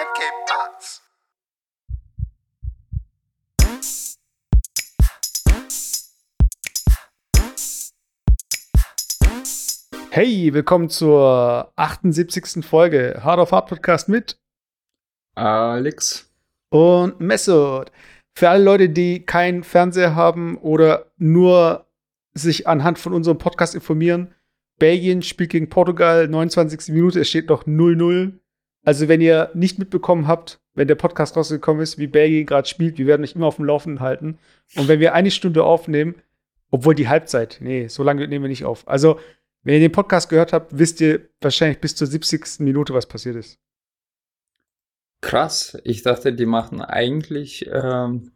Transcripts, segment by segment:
MK Parts. Hey, willkommen zur 78. Folge Hard of Hard Podcast mit Alex. und Messot. Für alle Leute, die keinen Fernseher haben oder nur sich anhand von unserem Podcast informieren, Belgien spielt gegen Portugal, 29. Minute, es steht noch 0-0. Also, wenn ihr nicht mitbekommen habt, wenn der Podcast rausgekommen ist, wie Belgien gerade spielt, wir werden euch immer auf dem Laufenden halten. Und wenn wir eine Stunde aufnehmen, obwohl die Halbzeit, nee, so lange nehmen wir nicht auf. Also, wenn ihr den Podcast gehört habt, wisst ihr wahrscheinlich bis zur 70. Minute, was passiert ist. Krass. Ich dachte, die machen eigentlich, ähm,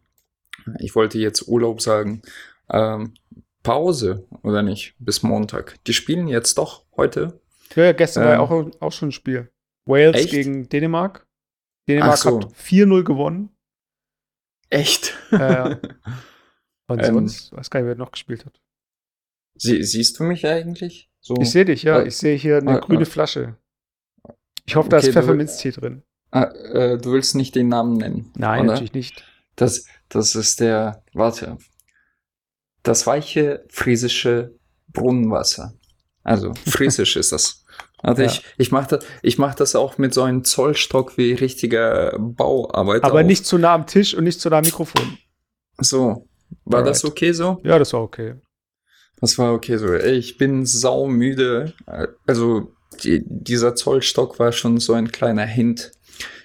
ich wollte jetzt Urlaub sagen, ähm, Pause, oder nicht? Bis Montag. Die spielen jetzt doch heute. Ja, ja gestern war ja Ähm. auch, auch schon ein Spiel. Wales Echt? gegen Dänemark. Dänemark so. hat 4-0 gewonnen. Echt? Äh, und Ähm. sonst, weiß gar nicht, wer noch gespielt hat. Sie, siehst du mich eigentlich? So. Ich sehe dich, ja. Äh, Ich sehe hier eine äh, grüne äh. Flasche. Ich hoffe, da Okay, ist du- Pfefferminztee drin. Ah, äh, du willst nicht den Namen nennen. Nein, oder? natürlich nicht. Das, das ist der, warte. Das weiche friesische Brunnenwasser. Also, friesisch ist das. Also Ja. ich, ich mache das, ich mach das auch mit so einem Zollstock wie richtiger Bauarbeiter. Aber auch. nicht zu nah am Tisch und nicht zu nah am Mikrofon. So. War das Alright. okay so? Ja, das war okay. Das war okay so. Ich bin saumüde. Also, die, dieser Zollstock war schon so ein kleiner Hint.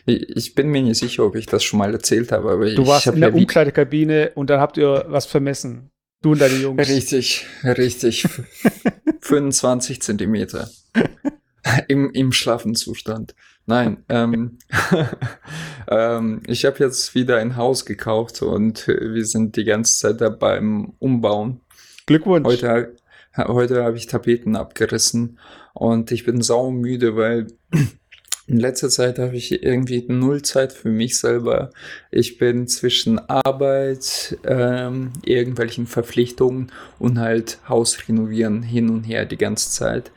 Ich, ich bin mir nicht sicher, ob ich das schon mal erzählt habe, aber Du warst in der ja Umkleidekabine und dann habt ihr was vermessen. Du und deine Jungs. Richtig, richtig. 25 Zentimeter. Im, Im schlaffen Zustand. Nein, ähm, ähm, ich habe jetzt wieder ein Haus gekauft und wir sind die ganze Zeit da beim Umbauen. Glückwunsch. Heute, heute habe ich Tapeten abgerissen und ich bin saumüde, weil in letzter Zeit habe ich irgendwie null Zeit für mich selber. Ich bin zwischen Arbeit, ähm, irgendwelchen Verpflichtungen und halt Haus renovieren hin und her die ganze Zeit.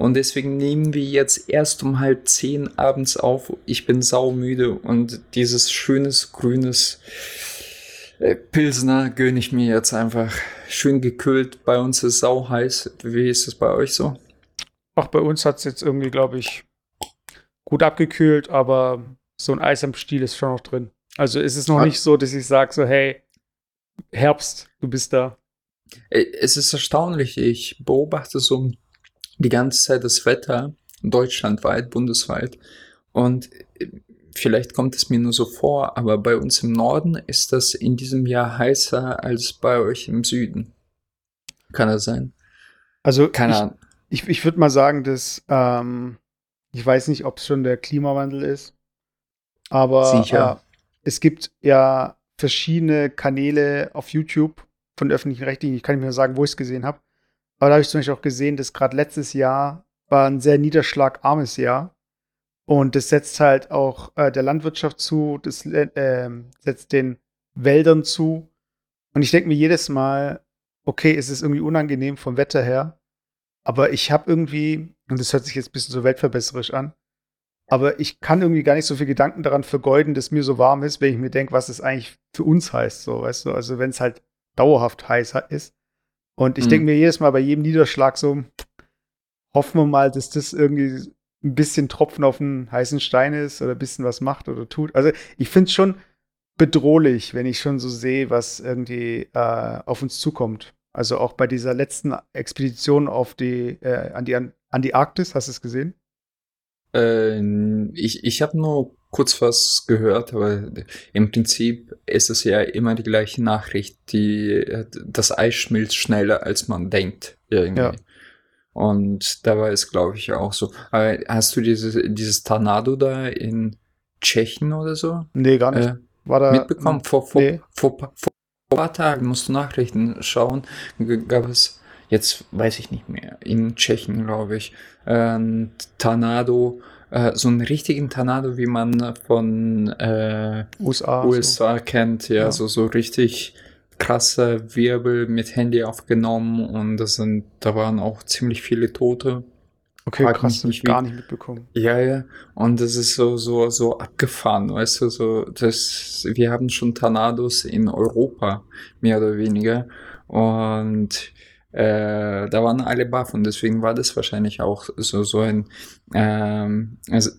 Und deswegen nehmen wir jetzt erst um halb zehn abends auf. Ich bin saumüde und dieses schönes grünes äh, Pilsner gönne ich mir jetzt einfach. Schön gekühlt. Bei uns ist sau heiß. Wie ist es bei euch so? Auch bei uns hat es jetzt irgendwie, glaube ich, gut abgekühlt, aber so ein Eis am Stiel ist schon noch drin. Also ist es noch Ah. nicht so, dass ich sage so, hey, Herbst, du bist da. Äh, Es ist erstaunlich. Ich beobachte so die ganze Zeit das Wetter deutschlandweit, bundesweit. Und äh, vielleicht kommt es mir nur so vor, aber bei uns im Norden ist das in diesem Jahr heißer als bei euch im Süden. Kann das sein? Also Keine ich, Ahnung. ich, ich würde mal sagen, dass ähm, ich weiß nicht, ob es schon der Klimawandel ist, aber Sicher. Äh, es gibt ja verschiedene Kanäle auf YouTube von öffentlichen Rechtlichen. Ich kann nicht mehr sagen, wo ich es gesehen habe. Aber da habe ich zum Beispiel auch gesehen, dass gerade letztes Jahr war ein sehr niederschlagarmes Jahr. Und das setzt halt auch äh, der Landwirtschaft zu, das äh, setzt den Wäldern zu. Und ich denke mir jedes Mal, okay, es ist irgendwie unangenehm vom Wetter her, aber ich habe irgendwie, und das hört sich jetzt ein bisschen so weltverbesserisch an, aber ich kann irgendwie gar nicht so viel Gedanken daran vergeuden, dass mir so warm ist, wenn ich mir denke, was es eigentlich für uns heißt, so, weißt du, also wenn es halt dauerhaft heiß ist. Und ich Mhm. denke mir jedes Mal bei jedem Niederschlag so, hoffen wir mal, dass das irgendwie ein bisschen Tropfen auf einen heißen Stein ist oder ein bisschen was macht oder tut. Also ich finde es schon bedrohlich, wenn ich schon so sehe, was irgendwie äh, auf uns zukommt. Also auch bei dieser letzten Expedition auf die, äh, an die, an, an die Arktis, hast du es gesehen? Äh, ich ich habe nur kurz was gehört, aber im Prinzip ist es ja immer die gleiche Nachricht. Die, das Eis schmilzt schneller, als man denkt. Irgendwie. Ja. Und da war es, glaube ich, auch so. Aber hast du dieses, dieses Tornado da in Tschechien oder so Nee, gar nicht. äh, War da mitbekommen? Vor, vor, nee. vor, vor, vor ein paar Tagen musst du Nachrichten schauen. Gab es, jetzt weiß ich nicht mehr, in Tschechien, glaube ich, ein Tornado, äh, so einen richtigen Tornado, wie man von äh, USA. USA kennt, ja, Ja. so, so richtig krasse Wirbel mit Handy aufgenommen und das sind, da waren auch ziemlich viele Tote. Okay, Frag krass, nicht, ich gar nicht mitbekommen. Ja, ja. Und das ist so, so, so abgefahren, weißt du, so, das, wir haben schon Tornados in Europa, mehr oder weniger. Und äh, da waren alle baff und deswegen war das wahrscheinlich auch so, so ein, ähm,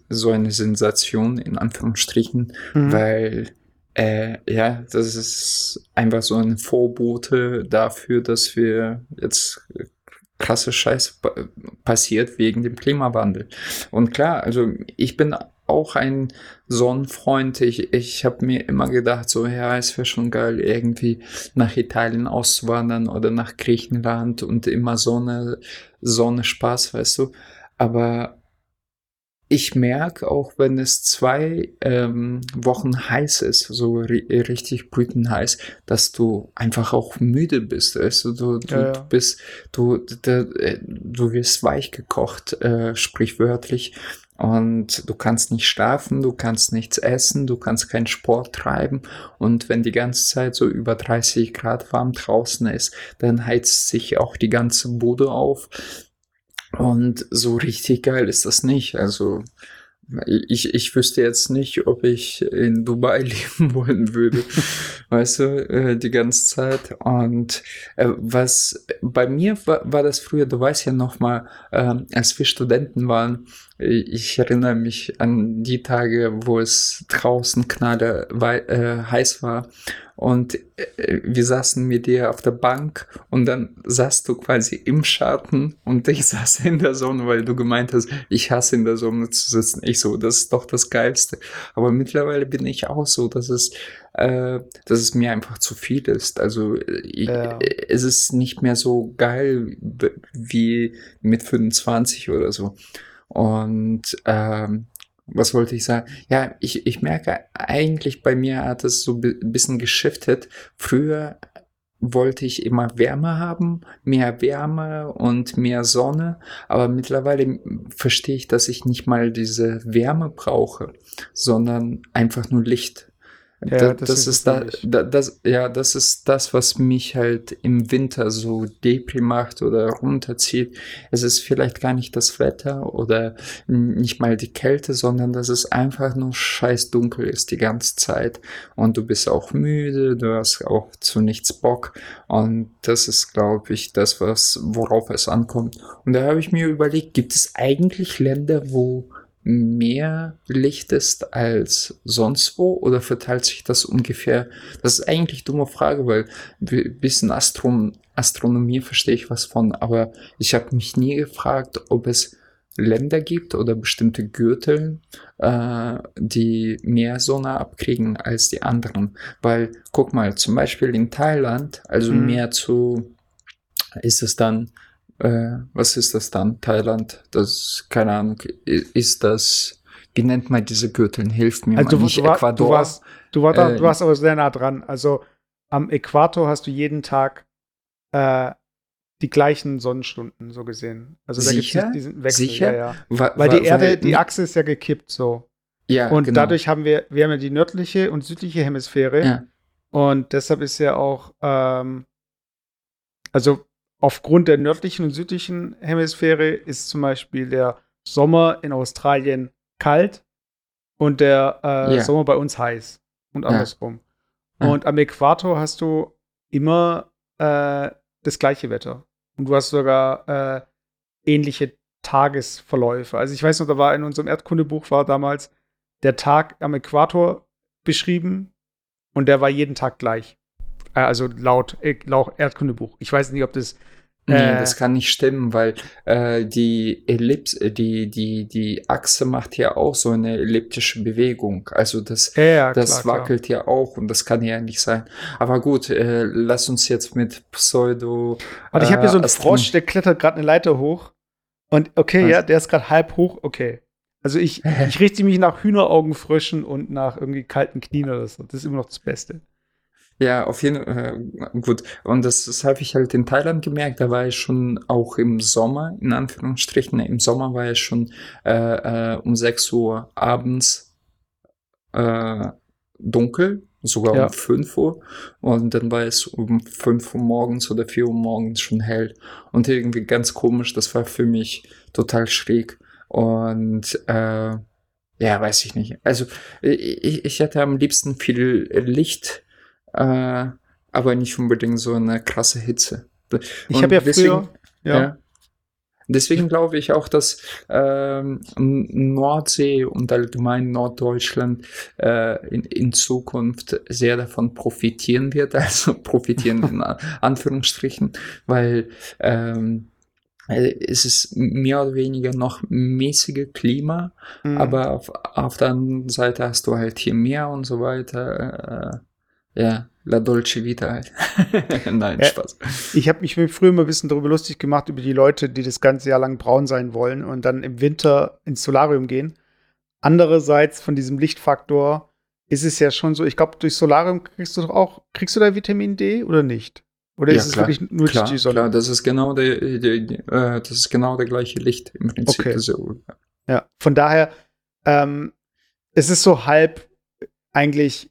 so eine Sensation, in Anführungsstrichen, Mhm. weil, äh, ja, das ist einfach so ein Vorbote dafür, dass wir jetzt krasse Scheiße pa passiert wegen dem Klimawandel. Und klar, also ich bin auch ein Sonnenfreund. Ich, ich habe mir immer gedacht, so ja, es wäre schon geil, irgendwie nach Italien auszuwandern oder nach Griechenland und immer Sonne, Sonne Spaß, weißt du. Aber ich merke auch, wenn es zwei ähm, Wochen heiß ist, so ri richtig brütenheiß, dass du einfach auch müde bist. Weißt du, du, Ja, ja. du bist, du, du, äh, du wirst weich gekocht, äh, sprichwörtlich. Und du kannst nicht schlafen, du kannst nichts essen, du kannst keinen Sport treiben. Und wenn die ganze Zeit so über 30 Grad warm draußen ist, dann heizt sich auch die ganze Bude auf. Und so richtig geil ist das nicht. Also ich, ich wüsste jetzt nicht, ob ich in Dubai leben wollen würde, weißt du, äh, die ganze Zeit. Und äh, was bei mir war, war das früher, du weißt ja noch mal, äh, als wir Studenten waren, ich erinnere mich an die Tage, wo es draußen knalle äh, heiß war und äh, wir saßen mit dir auf der Bank und dann saßt du quasi im Schatten und ich saß in der Sonne, weil du gemeint hast, ich hasse in der Sonne zu sitzen. Ich so, das ist doch das Geilste. Aber mittlerweile bin ich auch so, dass es, äh, dass es mir einfach zu viel ist. Also ich, Ja. es ist nicht mehr so geil wie mit 25 oder so. Und ähm, was wollte ich sagen? Ja, ich, ich merke eigentlich bei mir hat es so ein bisschen geschiftet. Früher wollte ich immer Wärme haben, mehr Wärme und mehr Sonne, aber mittlerweile verstehe ich, dass ich nicht mal diese Wärme brauche, sondern einfach nur Licht. Ja, da, das das, ist da, da, das, ja, das ist das, was mich halt im Winter so depri macht oder runterzieht. Es ist vielleicht gar nicht das Wetter oder nicht mal die Kälte, sondern dass es einfach nur scheiß dunkel ist die ganze Zeit. Und du bist auch müde, du hast auch zu nichts Bock. Und das ist, glaube ich, das, was, worauf es ankommt. Und da habe ich mir überlegt, gibt es eigentlich Länder, wo mehr Licht ist als sonst wo oder verteilt sich das ungefähr? Das ist eigentlich eine dumme Frage, weil ein bisschen Astron Astronomie verstehe ich was von, aber ich habe mich nie gefragt, ob es Länder gibt oder bestimmte Gürtel, äh, die mehr Sonne abkriegen als die anderen. Weil, guck mal, zum Beispiel in Thailand, also Mhm. mehr zu, ist es dann äh, was ist das dann? Thailand? Das, keine Ahnung, ist das, wie nennt man diese Gürtel? Hilft mir Also mal du, nicht. du, war, Ecuador? du warst, du, war da, Äh, du warst aber sehr nah dran. Also am Äquator hast du jeden Tag äh, die gleichen Sonnenstunden, so gesehen. Also da gibt es diesen Wechsel. Sicher? Ja, ja. Weil die Erde, die Achse ist ja gekippt so. ja, Und genau. dadurch haben wir, wir haben ja die nördliche und südliche Hemisphäre. Ja. Und deshalb ist ja auch, ähm, also aufgrund der nördlichen und südlichen Hemisphäre ist zum Beispiel der Sommer in Australien kalt und der äh, Ja. Sommer bei uns heiß und andersrum. Ja. Und am Äquator hast du immer äh, das gleiche Wetter. Und du hast sogar äh, ähnliche Tagesverläufe. Also ich weiß noch, da war in unserem Erdkundebuch war damals der Tag am Äquator beschrieben und der war jeden Tag gleich. Äh, also laut, äh, laut Erdkundebuch. Ich weiß nicht, ob das Nee, Äh, das kann nicht stimmen, weil äh, die Ellipse, äh, die, die, die Achse macht ja auch so eine elliptische Bewegung. Also das, ja, das klar, wackelt ja auch und das kann ja nicht sein. Aber gut, äh, lass uns jetzt mit Pseudo. Warte, ich habe hier so einen äh, Frosch, der klettert gerade eine Leiter hoch. Und okay, Was? ja, der ist gerade halb hoch, okay. Also ich, ich richte mich nach Hühneraugenfröschen und nach irgendwie kalten Knien oder so. Das ist immer noch das Beste. Ja, auf jeden Fall, äh, gut. Und das, das habe ich halt in Thailand gemerkt. Da war ich schon auch im Sommer, in Anführungsstrichen. Im Sommer war ich schon äh, äh, um 6 Uhr abends äh, dunkel. sogar Ja. um 5 Uhr. Und dann war es um 5 Uhr morgens oder 4 Uhr morgens schon hell. Und irgendwie ganz komisch, das war für mich total schräg. Und äh, ja, weiß ich nicht. Also ich, ich hätte am liebsten viel Licht, äh, aber nicht unbedingt so eine krasse Hitze. Ich Und habe ja deswegen- früher, ja, Deswegen glaube ich auch, dass ähm, Nordsee und allgemein Norddeutschland äh, in, in Zukunft sehr davon profitieren wird, also profitieren in Anführungsstrichen, weil ähm, äh, es ist mehr oder weniger noch mäßige Klima, mhm. aber auf, auf der anderen Seite hast du halt hier Meer und so weiter. Äh, ja, La Dolce Vita halt. Nein, Ja. Spaß. Ich habe mich früher immer ein bisschen darüber lustig gemacht, über die Leute, die das ganze Jahr lang braun sein wollen und dann im Winter ins Solarium gehen. Andererseits von diesem Lichtfaktor ist es ja schon so, ich glaube, durch Solarium kriegst du doch auch, kriegst du da Vitamin D oder nicht? Oder Ja, ist es klar. wirklich nur Klar, die Sonne? klar, das ist genau der, der, der äh, das ist genau der gleiche Licht im Prinzip. Okay. So, Ja, von daher, ähm, es ist so halb eigentlich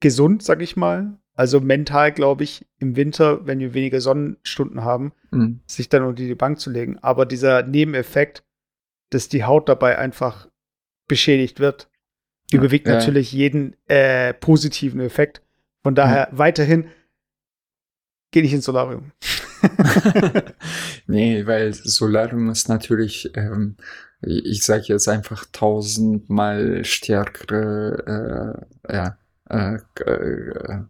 gesund, sag ich mal. Also mental, glaube ich, im Winter, wenn wir weniger Sonnenstunden haben, mm, sich dann unter die Bank zu legen. Aber dieser Nebeneffekt, dass die Haut dabei einfach beschädigt wird, überwiegt ja. natürlich jeden äh, positiven Effekt. Von daher weiterhin geh nicht ins Solarium. nee, weil Solarium ist natürlich, ähm, ich sage jetzt einfach tausendmal stärkere, äh, ja, äh, äh,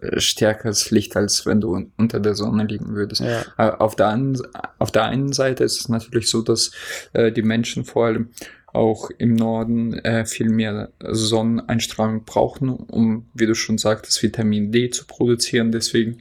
äh, stärkeres Licht, als wenn du un- unter der Sonne liegen würdest. Ja. Äh, Auf der, an, auf der einen Seite ist es natürlich so, dass äh, die Menschen vor allem auch im Norden äh, viel mehr Sonneneinstrahlung brauchen, um, wie du schon sagtest, Vitamin D zu produzieren. Deswegen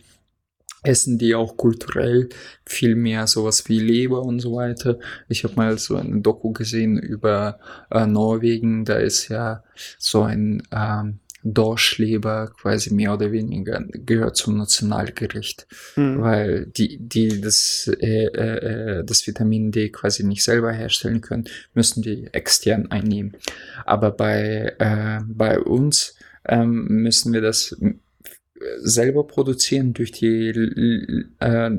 essen die auch kulturell viel mehr sowas wie Leber und so weiter. Ich habe mal so eine Doku gesehen über äh, Norwegen. Da ist ja so ein ähm, Dorschleber quasi mehr oder weniger gehört zum Nationalgericht Hm. weil die, die das, äh, äh, äh, das Vitamin D quasi nicht selber herstellen können, müssen die extern einnehmen. Aber bei, äh, bei uns ähm, müssen wir das selber produzieren durch die äh,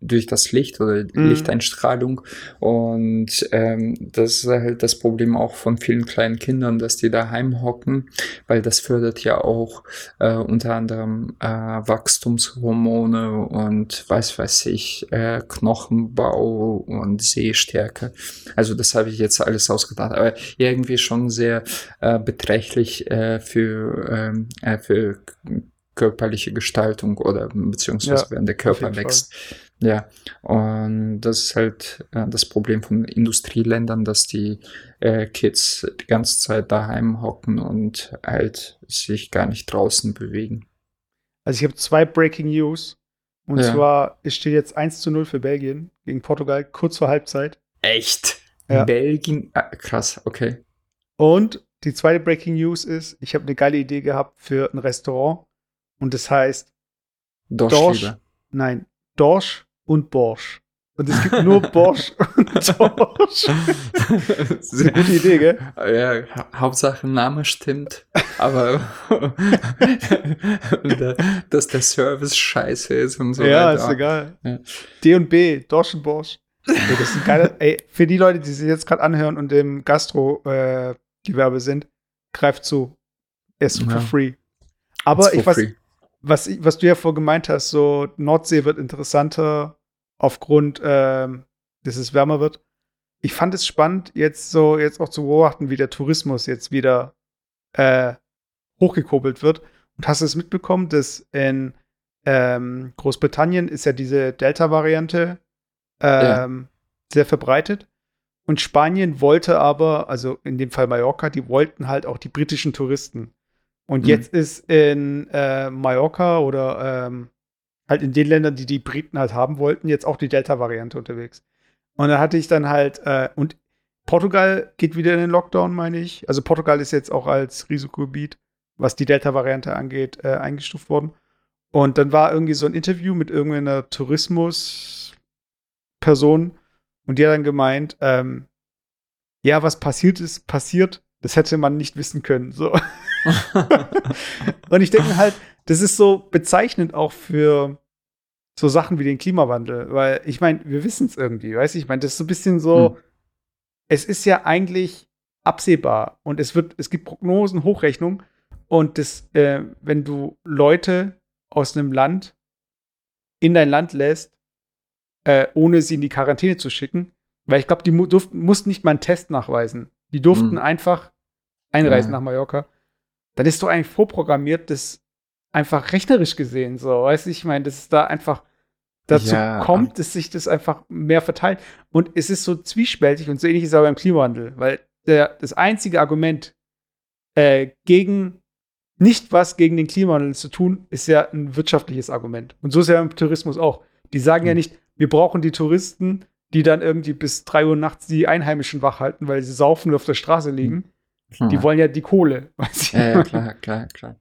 durch das Licht oder Mhm. Lichteinstrahlung und ähm, das ist halt das Problem auch von vielen kleinen Kindern, dass die daheim hocken, weil das fördert ja auch äh, unter anderem äh, Wachstumshormone und weiß weiß ich, äh, Knochenbau und Sehstärke. Also das habe ich jetzt alles ausgedacht, aber irgendwie schon sehr äh, beträchtlich äh, für, ähm, äh, für körperliche Gestaltung oder beziehungsweise Ja, wenn der Körper jeden Fall. wächst. Ja, und das ist halt äh, das Problem von Industrieländern, dass die äh, Kids die ganze Zeit daheim hocken und halt sich gar nicht draußen bewegen. Also ich habe zwei Breaking News. Und Ja. zwar, es steht jetzt 1 zu 0 für Belgien gegen Portugal, kurz vor Halbzeit. Echt? Ja. Belgien? Ah, krass, okay. Und die zweite Breaking News ist, ich habe eine geile Idee gehabt für ein Restaurant. Und das heißt, Dorsch, Dorsch. nein, Dorsch und Borsch. Und es gibt nur Borsch und Dorsch. Das ist eine gute Idee, gell? Ja, ha Hauptsache Name stimmt, aber äh, dass der Service scheiße ist und so ja, weiter. ist egal. Ja. D und B, Dorsch und Borsch. Ey, das ist ein geiler, ey, für die Leute, die sich jetzt gerade anhören und im Gastro-Gewerbe sind, greift zu. Ist Ja. for free. Aber ich for weiß, free. Was, was du ja vorher gemeint hast, so Nordsee wird interessanter aufgrund, ähm, dass es wärmer wird. Ich fand es spannend, jetzt so jetzt auch zu beobachten, wie der Tourismus jetzt wieder äh, hochgekurbelt wird. Und hast du es mitbekommen, dass in ähm, Großbritannien ist ja diese Delta-Variante ähm, sehr verbreitet. Und Spanien wollte aber, also in dem Fall Mallorca, die wollten halt auch die britischen Touristen. Und Mhm. jetzt ist in äh, Mallorca oder ähm, halt in den Ländern, die die Briten halt haben wollten, jetzt auch die Delta-Variante unterwegs. Und da hatte ich dann halt, äh, und Portugal geht wieder in den Lockdown, meine ich. Also Portugal ist jetzt auch als Risikogebiet, was die Delta-Variante angeht, äh, eingestuft worden. Und dann war irgendwie so ein Interview mit irgendeiner Tourismus-Person und die hat dann gemeint, ähm, ja, was passiert ist, passiert. Das hätte man nicht wissen können. So. und ich denke halt, das ist so bezeichnend auch für so Sachen wie den Klimawandel, weil ich meine, wir wissen es irgendwie, weißt du? Ich meine, das ist so ein bisschen so, hm. es ist ja eigentlich absehbar und es wird, es gibt Prognosen, Hochrechnungen und das, äh, wenn du Leute aus einem Land in dein Land lässt, äh, ohne sie in die Quarantäne zu schicken, weil ich glaube, die mu durften, mussten nicht mal einen Test nachweisen. Die durften hm. einfach einreisen ja. nach Mallorca. Dann ist doch eigentlich vorprogrammiert, das einfach rechnerisch gesehen so, weißt du, ich meine, das ist da einfach dazu ja. kommt, dass sich das einfach mehr verteilt. Und es ist so zwiespältig und so ähnlich ist es aber beim Klimawandel, weil der, das einzige Argument äh, gegen nicht was gegen den Klimawandel zu tun, ist ja ein wirtschaftliches Argument. Und so ist ja beim Tourismus auch. Die sagen mhm. ja nicht, wir brauchen die Touristen, die dann irgendwie bis drei Uhr nachts die Einheimischen wach halten, weil sie saufen und auf der Straße liegen. Mhm. Die wollen ja die Kohle. Ja, ja, klar, klar, klar.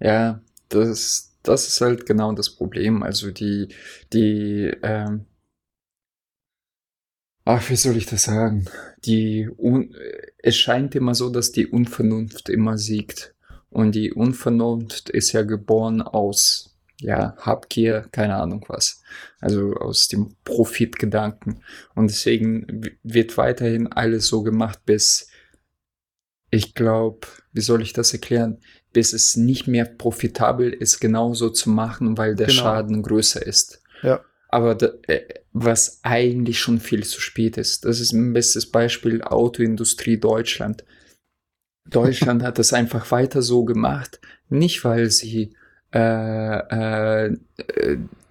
Ja, das, das ist halt genau das Problem. Also die, die, ähm, ach, wie soll ich das sagen? Die, Un es scheint immer so, dass die Unvernunft immer siegt. Und die Unvernunft ist ja geboren aus, ja, Habgier, keine Ahnung was. Also aus dem Profitgedanken. Und deswegen wird weiterhin alles so gemacht, bis, ich glaube, wie soll ich das erklären? bis es nicht mehr profitabel ist, genauso zu machen, weil der genau. Schaden größer ist. Ja. Aber da, äh, was eigentlich schon viel zu spät ist. Das ist ein bestes Beispiel Autoindustrie Deutschland. Deutschland hat das einfach weiter so gemacht, nicht weil sie äh, äh,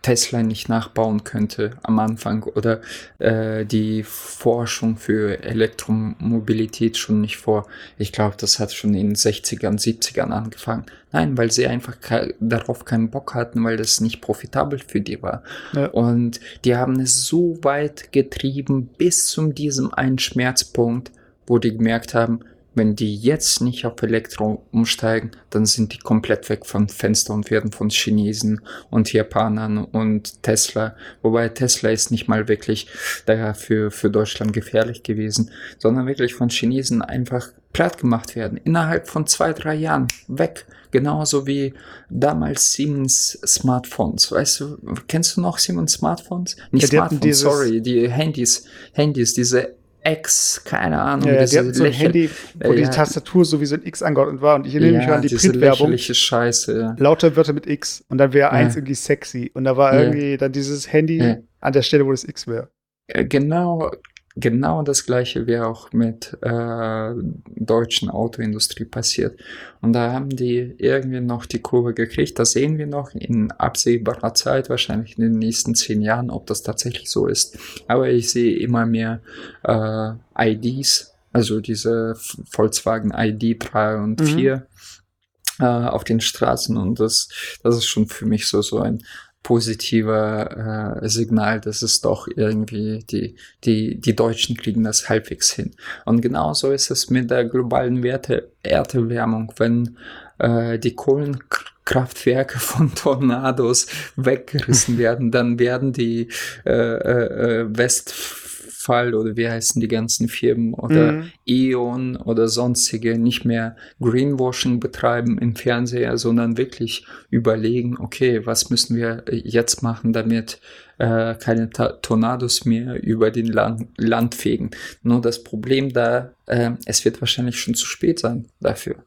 Tesla nicht nachbauen könnte am Anfang oder äh, die Forschung für Elektromobilität schon nicht vor. Ich glaube, das hat schon in den 60ern, 70ern angefangen. Nein, weil sie einfach ke darauf keinen Bock hatten, weil das nicht profitabel für die war. Ja. Und die haben es so weit getrieben bis zu diesem einen Schmerzpunkt, wo die gemerkt haben, wenn die jetzt nicht auf Elektro umsteigen, dann sind die komplett weg vom Fenster und werden von Chinesen und Japanern und Tesla, wobei Tesla ist nicht mal wirklich dafür für Deutschland gefährlich gewesen, sondern wirklich von Chinesen einfach platt gemacht werden. Innerhalb von zwei, drei Jahren weg. Genauso wie damals Siemens Smartphones. Weißt du, kennst du noch Siemens Smartphones? Nicht ja, Smartphones, sorry, die Handys, Handys, diese X, keine Ahnung. Ja, ja, so ein Handy, wo äh, die Tastatur so wie so ein X angeordnet war. Und ich erinnere ja, mich an die Printwerbung. Scheiße, ja. Lauter Wörter mit X. Und dann wäre eins irgendwie sexy. Und da war irgendwie dann dieses Handy an der Stelle, wo das X wäre. Äh, genau, genau das gleiche wäre auch mit äh, deutschen Autoindustrie passiert. Und da haben die irgendwie noch die Kurve gekriegt. Das sehen wir noch in absehbarer Zeit, wahrscheinlich in den nächsten zehn Jahren, ob das tatsächlich so ist. Aber ich sehe immer mehr äh, IDs, also diese Volkswagen ID 3 und mhm. 4 äh, auf den Straßen und das, das ist schon für mich so, so ein positiver äh, Signal, dass es doch irgendwie die, die, die Deutschen kriegen das halbwegs hin. Und genauso ist es mit der globalen Werte Erderwärmung, wenn äh, die Kohlenkraftwerke von Tornados weggerissen werden, dann werden die äh, äh, äh West Fall oder wie heißen die ganzen Firmen oder mhm. E.ON oder sonstige nicht mehr Greenwashing betreiben im Fernseher, sondern wirklich überlegen, okay, was müssen wir jetzt machen, damit äh, keine Ta Tornados mehr über den Land, Land fegen. Nur das Problem da, äh, es wird wahrscheinlich schon zu spät sein dafür.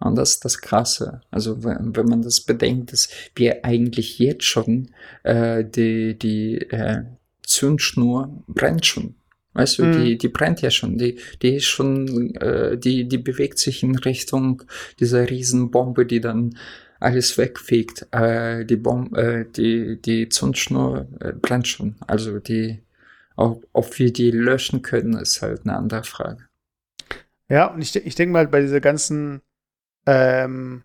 Und das ist das Krasse. Also wenn, wenn man das bedenkt, dass wir eigentlich jetzt schon äh, die, die äh, Zündschnur brennt schon. Weißt du, mhm. die, die brennt ja schon, die, die ist schon, äh, die, die bewegt sich in Richtung dieser Riesenbombe, die dann alles wegfegt. Äh, die Bombe, äh, die, die Zündschnur äh, brennt schon. Also die, ob, ob wir die löschen können, ist halt eine andere Frage. Ja, und ich, ich denke mal, bei dieser ganzen, ähm,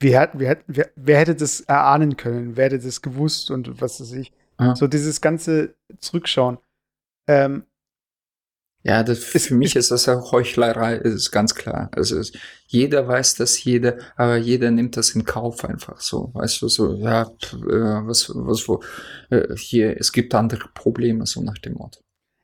wie hat, wie hat, wer, wer hätte das erahnen können? Wer hätte das gewusst und was weiß ich? Ja. So dieses ganze Zurückschauen. Ähm, ja, das, für mich ist das ja Heuchlerei, ist ganz klar. Also jeder weiß das, jeder, aber jeder nimmt das in Kauf einfach so. Weißt du, so, ja, äh, was, was, wo, äh, hier, es gibt andere Probleme, so nach dem Motto.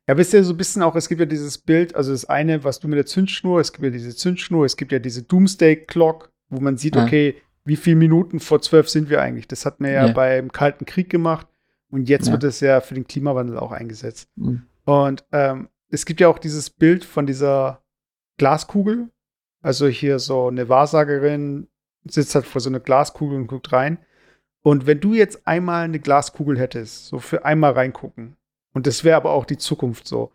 Ja, wisst ihr so ein bisschen auch, es gibt ja dieses Bild, also das eine, was du mit der Zündschnur, es gibt ja diese Zündschnur, es gibt ja diese Doomsday Clock, wo man sieht, ja. okay, wie viele Minuten vor zwölf sind wir eigentlich? Das hat man ja, ja. beim Kalten Krieg gemacht und jetzt ja. wird es ja für den Klimawandel auch eingesetzt. Mhm. Und ähm, es gibt ja auch dieses Bild von dieser Glaskugel. Also hier so eine Wahrsagerin sitzt halt vor so einer Glaskugel und guckt rein. Und wenn du jetzt einmal eine Glaskugel hättest, so für einmal reingucken, und das wäre aber auch die Zukunft so,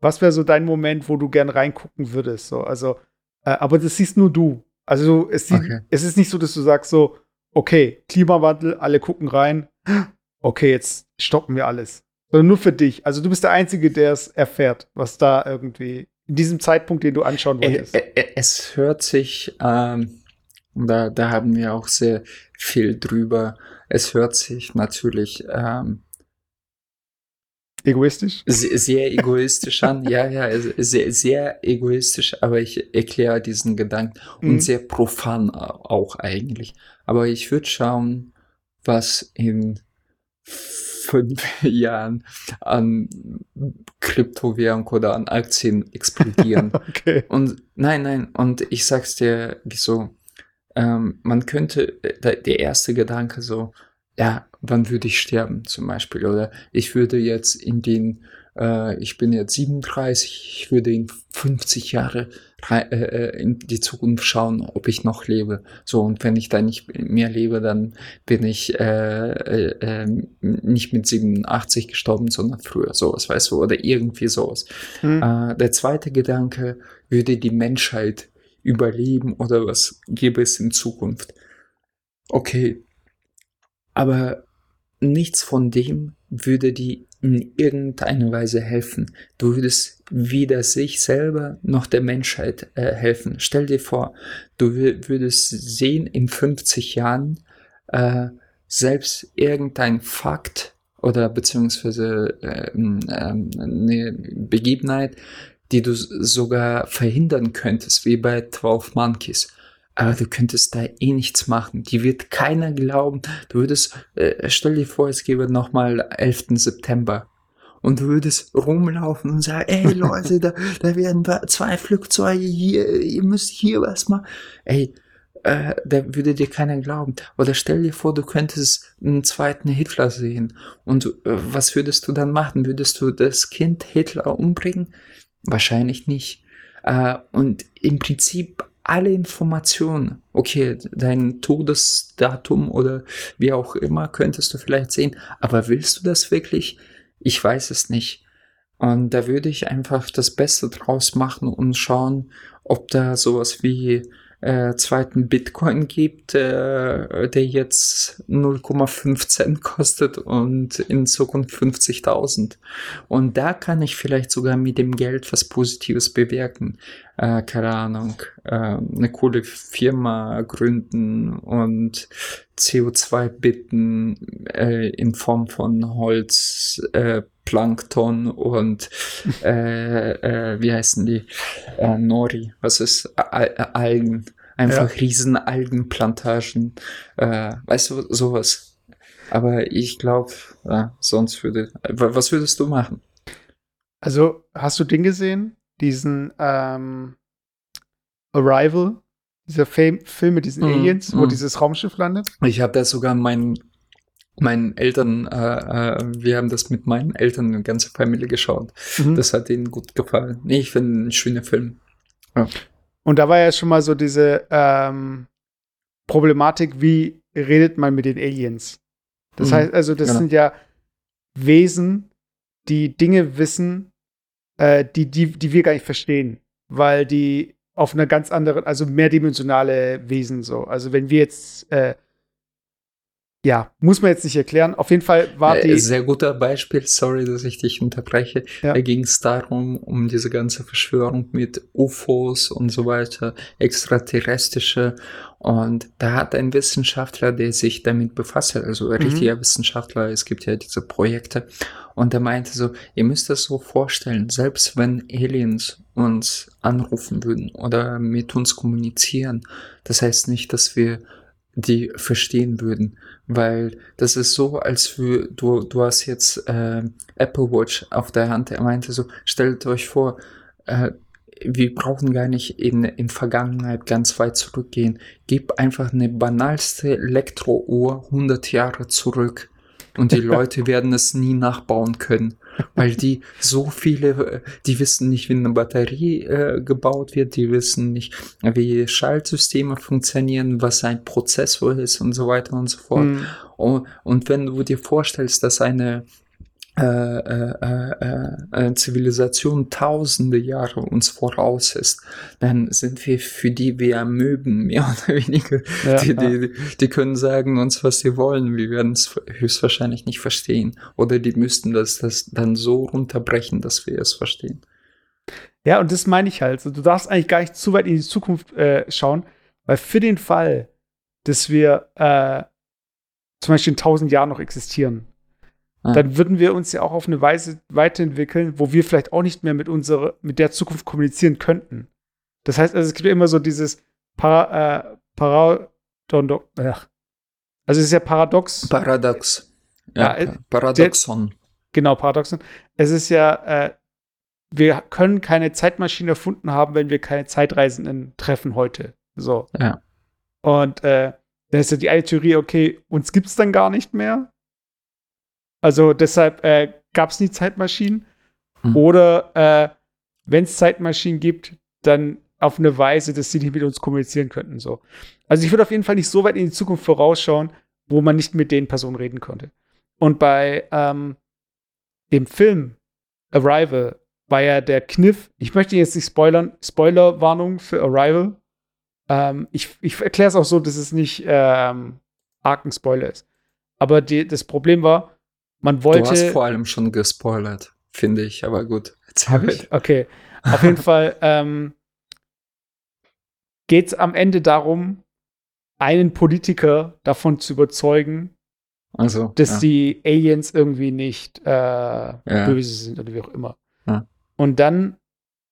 was wäre so dein Moment, wo du gern reingucken würdest? So, also, äh, aber das siehst nur du. Also es, sieht, okay. es ist nicht so, dass du sagst so, okay, Klimawandel, alle gucken rein, okay, jetzt stoppen wir alles. Sondern nur für dich. Also du bist der Einzige, der es erfährt, was da irgendwie in diesem Zeitpunkt, den du anschauen wolltest. Es hört sich, ähm, da, da haben wir auch sehr viel drüber. Es hört sich natürlich ähm, Egoistisch? Sehr, sehr egoistisch an, ja, ja, sehr, sehr egoistisch, aber ich erkläre diesen Gedanken mhm. und sehr profan auch eigentlich. Aber ich würde schauen, was in fünf Jahren an Kryptowährung oder an Aktien explodieren. okay. Und nein, nein, und ich sag's dir so, ähm, man könnte, äh, der erste Gedanke so, ja, wann würde ich sterben zum Beispiel? Oder ich würde jetzt in den, äh, ich bin jetzt 37, ich würde in 50 Jahre äh, äh, in die Zukunft schauen, ob ich noch lebe. So, und wenn ich da nicht mehr lebe, dann bin ich äh, äh, ähm, nicht mit 87 gestorben, sondern früher, sowas, weißt du, oder irgendwie sowas. Hm. Äh, der zweite Gedanke, würde die Menschheit überleben oder was gäbe es in Zukunft? Okay, aber nichts von dem würde dir in irgendeiner Weise helfen. Du würdest weder sich selber noch der Menschheit äh, helfen. Stell dir vor, du würdest sehen in 50 Jahren äh, selbst irgendein Fakt oder beziehungsweise äh, eine Begebenheit, die du sogar verhindern könntest, wie bei 12 Monkeys aber du könntest da eh nichts machen. Die wird keiner glauben. Du würdest, äh, stell dir vor, es gäbe nochmal 11. September. Und du würdest rumlaufen und sagen, ey Leute, da, da werden zwei Flugzeuge hier, ihr müsst hier was machen. Ey, äh, da würde dir keiner glauben. Oder stell dir vor, du könntest einen zweiten Hitler sehen. Und äh, was würdest du dann machen? Würdest du das Kind Hitler umbringen? Wahrscheinlich nicht. Äh, und im Prinzip alle Informationen. Okay, dein Todesdatum oder wie auch immer könntest du vielleicht sehen, aber willst du das wirklich? Ich weiß es nicht. Und da würde ich einfach das Beste draus machen und schauen, ob da sowas wie äh, zweiten Bitcoin gibt, äh, der jetzt 0,5 Cent kostet und in Zukunft 50.000. Und da kann ich vielleicht sogar mit dem Geld was Positives bewirken. Äh, keine Ahnung, äh, eine coole Firma gründen und CO2 bitten äh, in Form von Holz, äh, Plankton und äh, äh, wie heißen die? Äh, Nori, was ist Al Algen? Einfach ja. riesen Algenplantagen, äh, weißt du, sowas. Aber ich glaube, ja, sonst würde, was würdest du machen? Also, hast du den gesehen? Diesen ähm, Arrival, dieser Film, Film mit diesen mm, Aliens, mm. wo mhm. dieses Raumschiff landet? Ich habe das sogar meinen meinen Eltern, äh, äh, wir haben das mit meinen Eltern, eine ganze Familie geschaut. Mhm. Das hat ihnen gut gefallen. Nee, ich finde ein schöner Film. Ja. Und da war ja schon mal so diese ähm, Problematik, wie redet man mit den Aliens? Das mhm. heißt, also, das genau. sind ja Wesen, die Dinge wissen, äh, die, die, die wir gar nicht verstehen, weil die auf einer ganz anderen, also mehrdimensionale Wesen so. Also wenn wir jetzt äh, ja, muss man jetzt nicht erklären. Auf jeden Fall war äh, die. Sehr guter Beispiel, sorry, dass ich dich unterbreche. Ja. Da ging es darum, um diese ganze Verschwörung mit UFOs und so weiter, extraterrestrische. Und da hat ein Wissenschaftler, der sich damit befasst hat, also ein mhm. richtiger Wissenschaftler, es gibt ja diese Projekte, und der meinte so, ihr müsst das so vorstellen, selbst wenn Aliens uns anrufen würden oder mit uns kommunizieren, das heißt nicht, dass wir die verstehen würden, weil das ist so, als für du du hast jetzt äh, Apple Watch auf der Hand. Er meinte so, stellt euch vor, äh, wir brauchen gar nicht in, in Vergangenheit ganz weit zurückgehen. Gib einfach eine banalste Elektrouhr 100 Jahre zurück und die Leute werden es nie nachbauen können, weil die so viele, die wissen nicht, wie eine Batterie äh, gebaut wird, die wissen nicht, wie Schaltsysteme funktionieren, was ein Prozessor ist und so weiter und so fort. Mhm. Und, und wenn du dir vorstellst, dass eine äh, äh, äh, äh, Zivilisation tausende Jahre uns voraus ist, dann sind wir für die wie Amöben, mehr oder weniger. Ja, die, die, die können sagen uns, was sie wollen. Wir werden es höchstwahrscheinlich nicht verstehen. Oder die müssten das, das dann so runterbrechen, dass wir es verstehen. Ja, und das meine ich halt. Du darfst eigentlich gar nicht zu weit in die Zukunft äh, schauen, weil für den Fall, dass wir äh, zum Beispiel in tausend Jahren noch existieren, Dann würden wir uns ja auch auf eine Weise weiterentwickeln, wo wir vielleicht auch nicht mehr mit unserer, mit der Zukunft kommunizieren könnten. Das heißt, also es gibt ja immer so dieses Para, äh, Paradon, äh, also es ist ja paradox. Paradox. Ja, ja Paradoxon. Der, genau, Paradoxon. Es ist ja, äh, wir können keine Zeitmaschine erfunden haben, wenn wir keine Zeitreisenden treffen heute. So. Ja. Und äh, dann ist ja die eine Theorie, okay, uns gibt es dann gar nicht mehr. Also deshalb äh, gab es nie Zeitmaschinen. Hm. Oder äh, wenn es Zeitmaschinen gibt, dann auf eine Weise, dass sie nicht mit uns kommunizieren könnten. So. Also ich würde auf jeden Fall nicht so weit in die Zukunft vorausschauen, wo man nicht mit den Personen reden konnte. Und bei ähm, dem Film Arrival war ja der Kniff, ich möchte jetzt nicht spoilern, Spoilerwarnung für Arrival. Ähm, ich ich erkläre es auch so, dass es nicht ähm, arg ein Spoiler ist. Aber die, das Problem war, man wollte. Du hast vor allem schon gespoilert, finde ich, aber gut. Hab ich? Okay. Auf jeden Fall ähm, geht es am Ende darum, einen Politiker davon zu überzeugen, also, dass ja. die Aliens irgendwie nicht äh, ja. böse sind oder wie auch immer. Ja. Und dann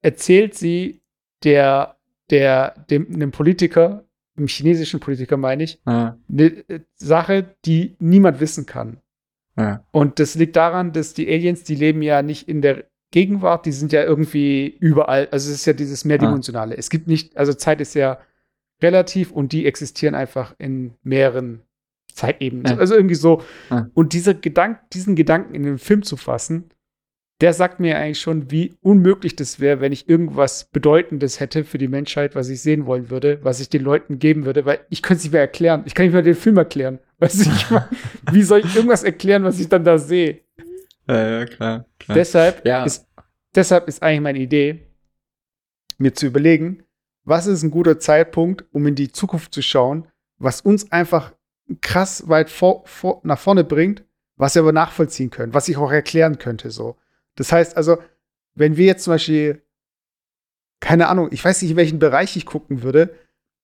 erzählt sie der, der, dem, dem Politiker, dem chinesischen Politiker meine ich, eine Sache, die niemand wissen kann. Und das liegt daran, dass die Aliens, die leben ja nicht in der Gegenwart, die sind ja irgendwie überall. Also es ist ja dieses Mehrdimensionale. Ja. Es gibt nicht, also Zeit ist ja relativ und die existieren einfach in mehreren Zeitebenen. Ja. Also irgendwie so. Ja. Und dieser Gedank, diesen Gedanken in den Film zu fassen, der sagt mir eigentlich schon, wie unmöglich das wäre, wenn ich irgendwas Bedeutendes hätte für die Menschheit, was ich sehen wollen würde, was ich den Leuten geben würde, weil ich könnte es nicht mehr erklären. Ich kann nicht mehr den Film erklären. Weißt du, ich mein, wie soll ich irgendwas erklären, was ich dann da sehe? Ja, ja, klar. klar. Deshalb, ja. Ist, deshalb ist eigentlich meine Idee, mir zu überlegen, was ist ein guter Zeitpunkt, um in die Zukunft zu schauen, was uns einfach krass weit vor, vor, nach vorne bringt, was wir aber nachvollziehen können, was ich auch erklären könnte, so. Das heißt also, wenn wir jetzt zum Beispiel, keine Ahnung, ich weiß nicht, in welchen Bereich ich gucken würde,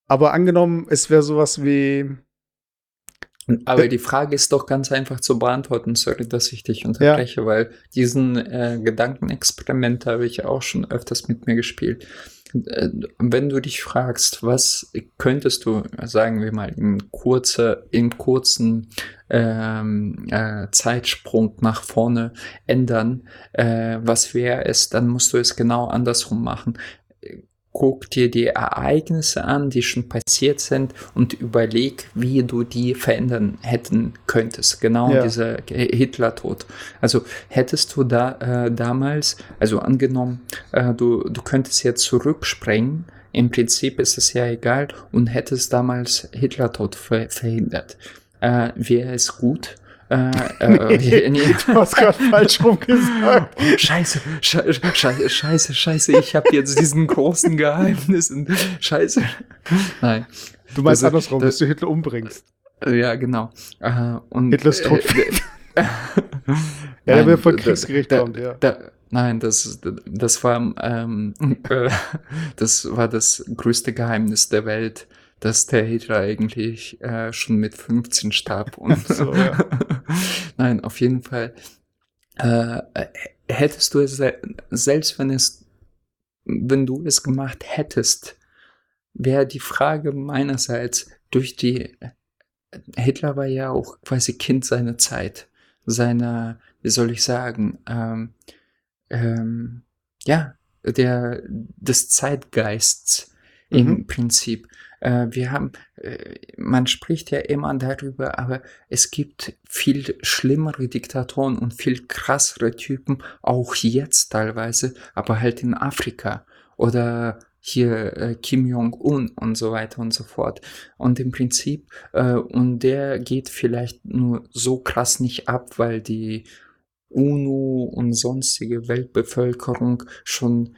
aber angenommen, es wäre sowas wie. Aber die Frage ist doch ganz einfach zu beantworten. Sorry, dass ich dich unterbreche, ja. weil diesen äh, Gedankenexperiment habe ich auch schon öfters mit mir gespielt. Äh, wenn du dich fragst, was könntest du, sagen wir mal, im, kurze, im kurzen ähm, äh, Zeitsprung nach vorne ändern, äh, was wäre es, dann musst du es genau andersrum machen guck dir die Ereignisse an, die schon passiert sind und überleg, wie du die verändern hätten könntest. Genau ja. dieser Hitler-Tod. Also hättest du da äh, damals, also angenommen, äh, du, du könntest jetzt zurückspringen, im Prinzip ist es ja egal, und hättest damals Hitler-Tod ver verhindert. Äh, Wäre es gut? Äh, äh, nee, du hast gerade falsch rum gesagt. Scheiße, scheiße, scheiße, scheiße, scheiße, ich habe jetzt diesen großen Geheimnis und scheiße. Nein. Du meinst das, andersrum, das, dass du Hitler umbringst. Ja, genau. Äh, und, Hitlers Tod. Äh, ja, der wird von Kriegsgericht da, kommt, ja. Da, nein, das, das war, ähm, äh, das war das größte Geheimnis der Welt dass der Hitler eigentlich äh, schon mit 15 starb. Und so, ja. Nein, auf jeden Fall. Äh, hättest du es, selbst wenn es, wenn du es gemacht hättest, wäre die Frage meinerseits durch die Hitler war ja auch quasi Kind seiner Zeit, seiner, wie soll ich sagen, ähm, ähm, ja, der, des Zeitgeists mhm. im Prinzip. Äh, wir haben, äh, man spricht ja immer darüber, aber es gibt viel schlimmere Diktatoren und viel krassere Typen, auch jetzt teilweise, aber halt in Afrika oder hier äh, Kim Jong-un und so weiter und so fort. Und im Prinzip, äh, und der geht vielleicht nur so krass nicht ab, weil die UNO und sonstige Weltbevölkerung schon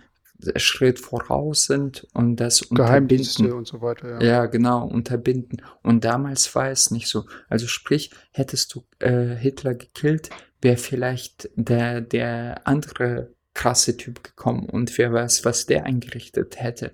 Schritt voraus sind und das unterbinden. und so weiter. Ja. ja, genau, unterbinden. Und damals war es nicht so. Also sprich, hättest du äh, Hitler gekillt, wäre vielleicht der, der andere krasse Typ gekommen und wer weiß, was der eingerichtet hätte.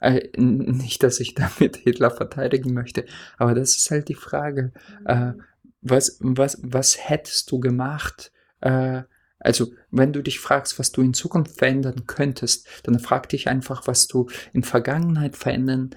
Äh, nicht, dass ich damit Hitler verteidigen möchte, aber das ist halt die Frage, äh, was, was, was hättest du gemacht, äh, also, wenn du dich fragst, was du in Zukunft verändern könntest, dann frag dich einfach, was du in Vergangenheit verändern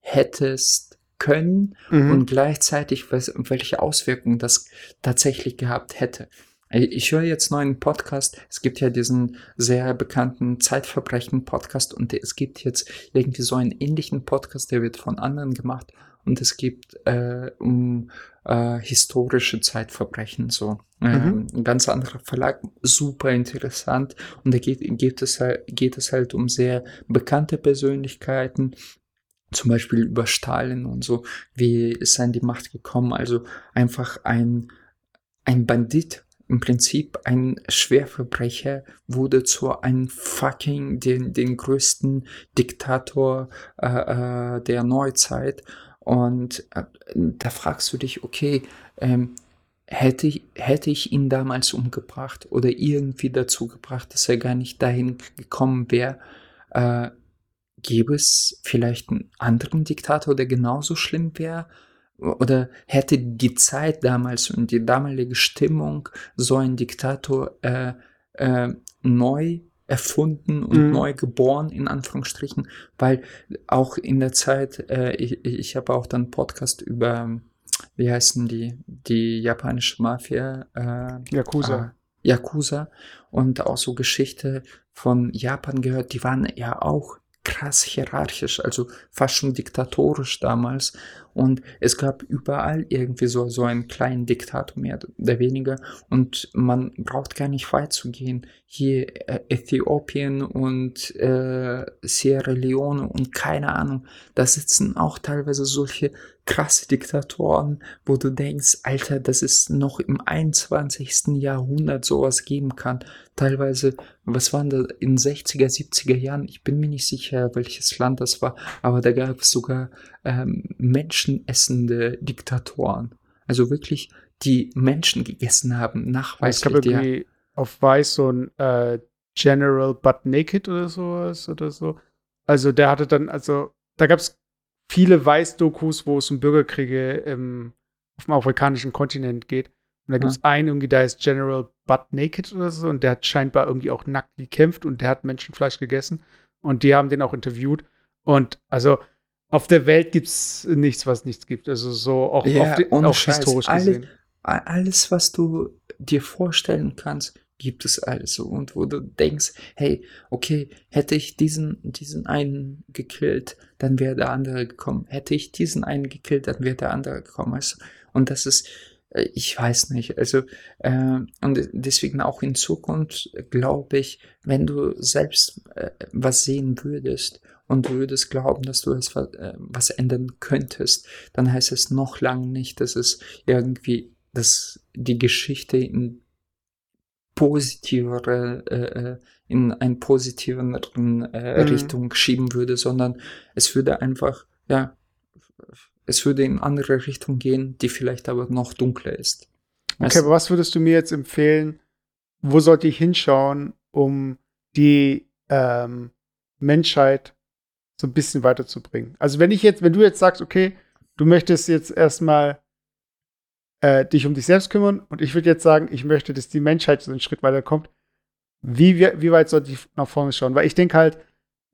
hättest können mhm. und gleichzeitig, was, welche Auswirkungen das tatsächlich gehabt hätte. Ich höre jetzt neuen Podcast. Es gibt ja diesen sehr bekannten Zeitverbrechen-Podcast und es gibt jetzt irgendwie so einen ähnlichen Podcast, der wird von anderen gemacht und es gibt äh, um äh, historische Zeitverbrechen so. Ähm, mhm. ein ganz anderer Verlag, super interessant und da geht, geht, es halt, geht es halt um sehr bekannte Persönlichkeiten, zum Beispiel über Stalin und so, wie ist er an die Macht gekommen, also einfach ein, ein Bandit, im Prinzip ein Schwerverbrecher wurde zu einem fucking den, den größten Diktator äh, äh, der Neuzeit und äh, da fragst du dich, okay, ähm, hätte, ich, hätte ich ihn damals umgebracht oder irgendwie dazu gebracht, dass er gar nicht dahin gekommen wäre, äh, gäbe es vielleicht einen anderen Diktator, der genauso schlimm wäre? Oder hätte die Zeit damals und die damalige Stimmung so einen Diktator äh, äh, neu erfunden und mhm. neu geboren, in Anführungsstrichen, weil auch in der Zeit, äh, ich, ich habe auch dann Podcast über, wie heißen die, die japanische Mafia? Äh, Yakuza. Äh, Yakuza und auch so Geschichte von Japan gehört, die waren ja auch krass hierarchisch, also fast schon diktatorisch damals. Und es gab überall irgendwie so, so einen kleinen Diktator mehr oder weniger. Und man braucht gar nicht weit zu gehen. Hier äh, Äthiopien und äh, Sierra Leone und keine Ahnung. Da sitzen auch teilweise solche krasse Diktatoren, wo du denkst, Alter, dass es noch im 21. Jahrhundert sowas geben kann. Teilweise, was waren da in 60er, 70er Jahren? Ich bin mir nicht sicher, welches Land das war, aber da gab es sogar ähm, menschenessende Diktatoren. Also wirklich, die Menschen gegessen haben, nachweislich. Es gab irgendwie auf Weiß so ein äh, General But Naked oder sowas oder so. Also der hatte dann, also da gab es viele Weiß-Dokus, wo es um Bürgerkriege im, auf dem afrikanischen Kontinent geht. Und da gibt es ja. einen, irgendwie, der ist General Butt Naked oder so, und der hat scheinbar irgendwie auch nackt gekämpft und der hat Menschenfleisch gegessen. Und die haben den auch interviewt. Und also auf der Welt gibt es nichts, was nichts gibt. Also so auch, ja, die, auch historisch gesehen. Alle, alles, was du dir vorstellen kannst, gibt es alles. Und wo du denkst, hey, okay, hätte ich diesen, diesen einen gekillt, dann wäre der andere gekommen. Hätte ich diesen einen gekillt, dann wäre der andere gekommen. Also, und das ist, äh, ich weiß nicht. Also, äh, und deswegen auch in Zukunft glaube ich, wenn du selbst äh, was sehen würdest und würdest glauben, dass du es äh, was ändern könntest, dann heißt es noch lange nicht, dass es irgendwie, dass die Geschichte in positivere, äh, äh, in eine positivere äh, mhm. Richtung schieben würde, sondern es würde einfach, ja, es würde in andere Richtung gehen, die vielleicht aber noch dunkler ist. Okay, aber was würdest du mir jetzt empfehlen? Wo sollte ich hinschauen, um die ähm, Menschheit so ein bisschen weiterzubringen? Also wenn ich jetzt, wenn du jetzt sagst, okay, du möchtest jetzt erstmal äh, dich um dich selbst kümmern und ich würde jetzt sagen, ich möchte, dass die Menschheit so einen Schritt weiterkommt. Wie, wie weit sollte ich nach vorne schauen? Weil ich denke halt,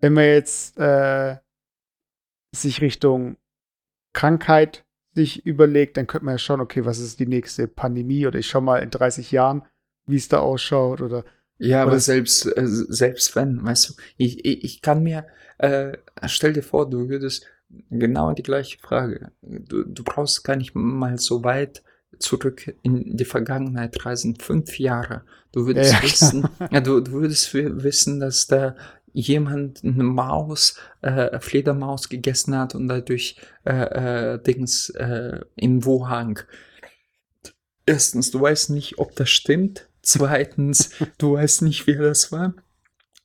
wenn man jetzt äh, sich Richtung Krankheit sich überlegt, dann könnte man ja schauen, okay, was ist die nächste Pandemie oder ich schau mal in 30 Jahren, wie es da ausschaut oder. Ja, aber selbst, äh, selbst wenn, weißt du, ich, ich, ich kann mir, äh, stell dir vor, du würdest genau die gleiche Frage. Du, du brauchst gar nicht mal so weit zurück in die Vergangenheit reisen, fünf Jahre. Du würdest Ja, wissen, ja, du, du würdest wi- wissen, dass da jemand eine Maus, äh, Fledermaus gegessen hat und dadurch äh, äh, Dings äh, in Wuhan. Erstens, du weißt nicht, ob das stimmt. Zweitens, du weißt nicht, wer das war.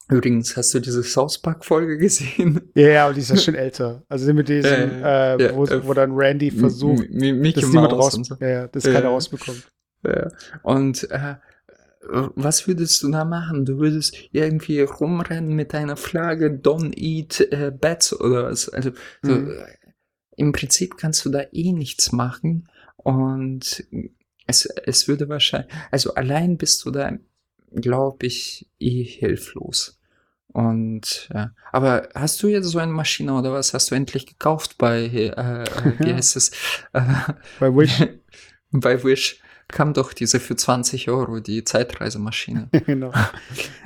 Übrigens, hast du diese South Park-Folge gesehen? Ja, ja, und die ist ja schon älter. Also mit diesem, Äh, äh, wo, äh, wo dann Randy versucht, dass niemand raus, und so. ja, dass keiner rausbekommt. Ja. Und äh, was würdest du da machen? Du würdest irgendwie rumrennen mit einer Flagge Don't eat äh, bats oder was? Also so, Mhm. äh, im Prinzip kannst du da eh nichts machen und es, es würde wahrscheinlich, also allein bist du da, glaube ich, eh hilflos. Und ja, aber hast du jetzt so eine Maschine oder was hast du endlich gekauft bei, äh, äh, wie heißt es? Äh, Bei Wish, bei Wish kam doch diese für 20 Euro, die Zeitreisemaschine. genau.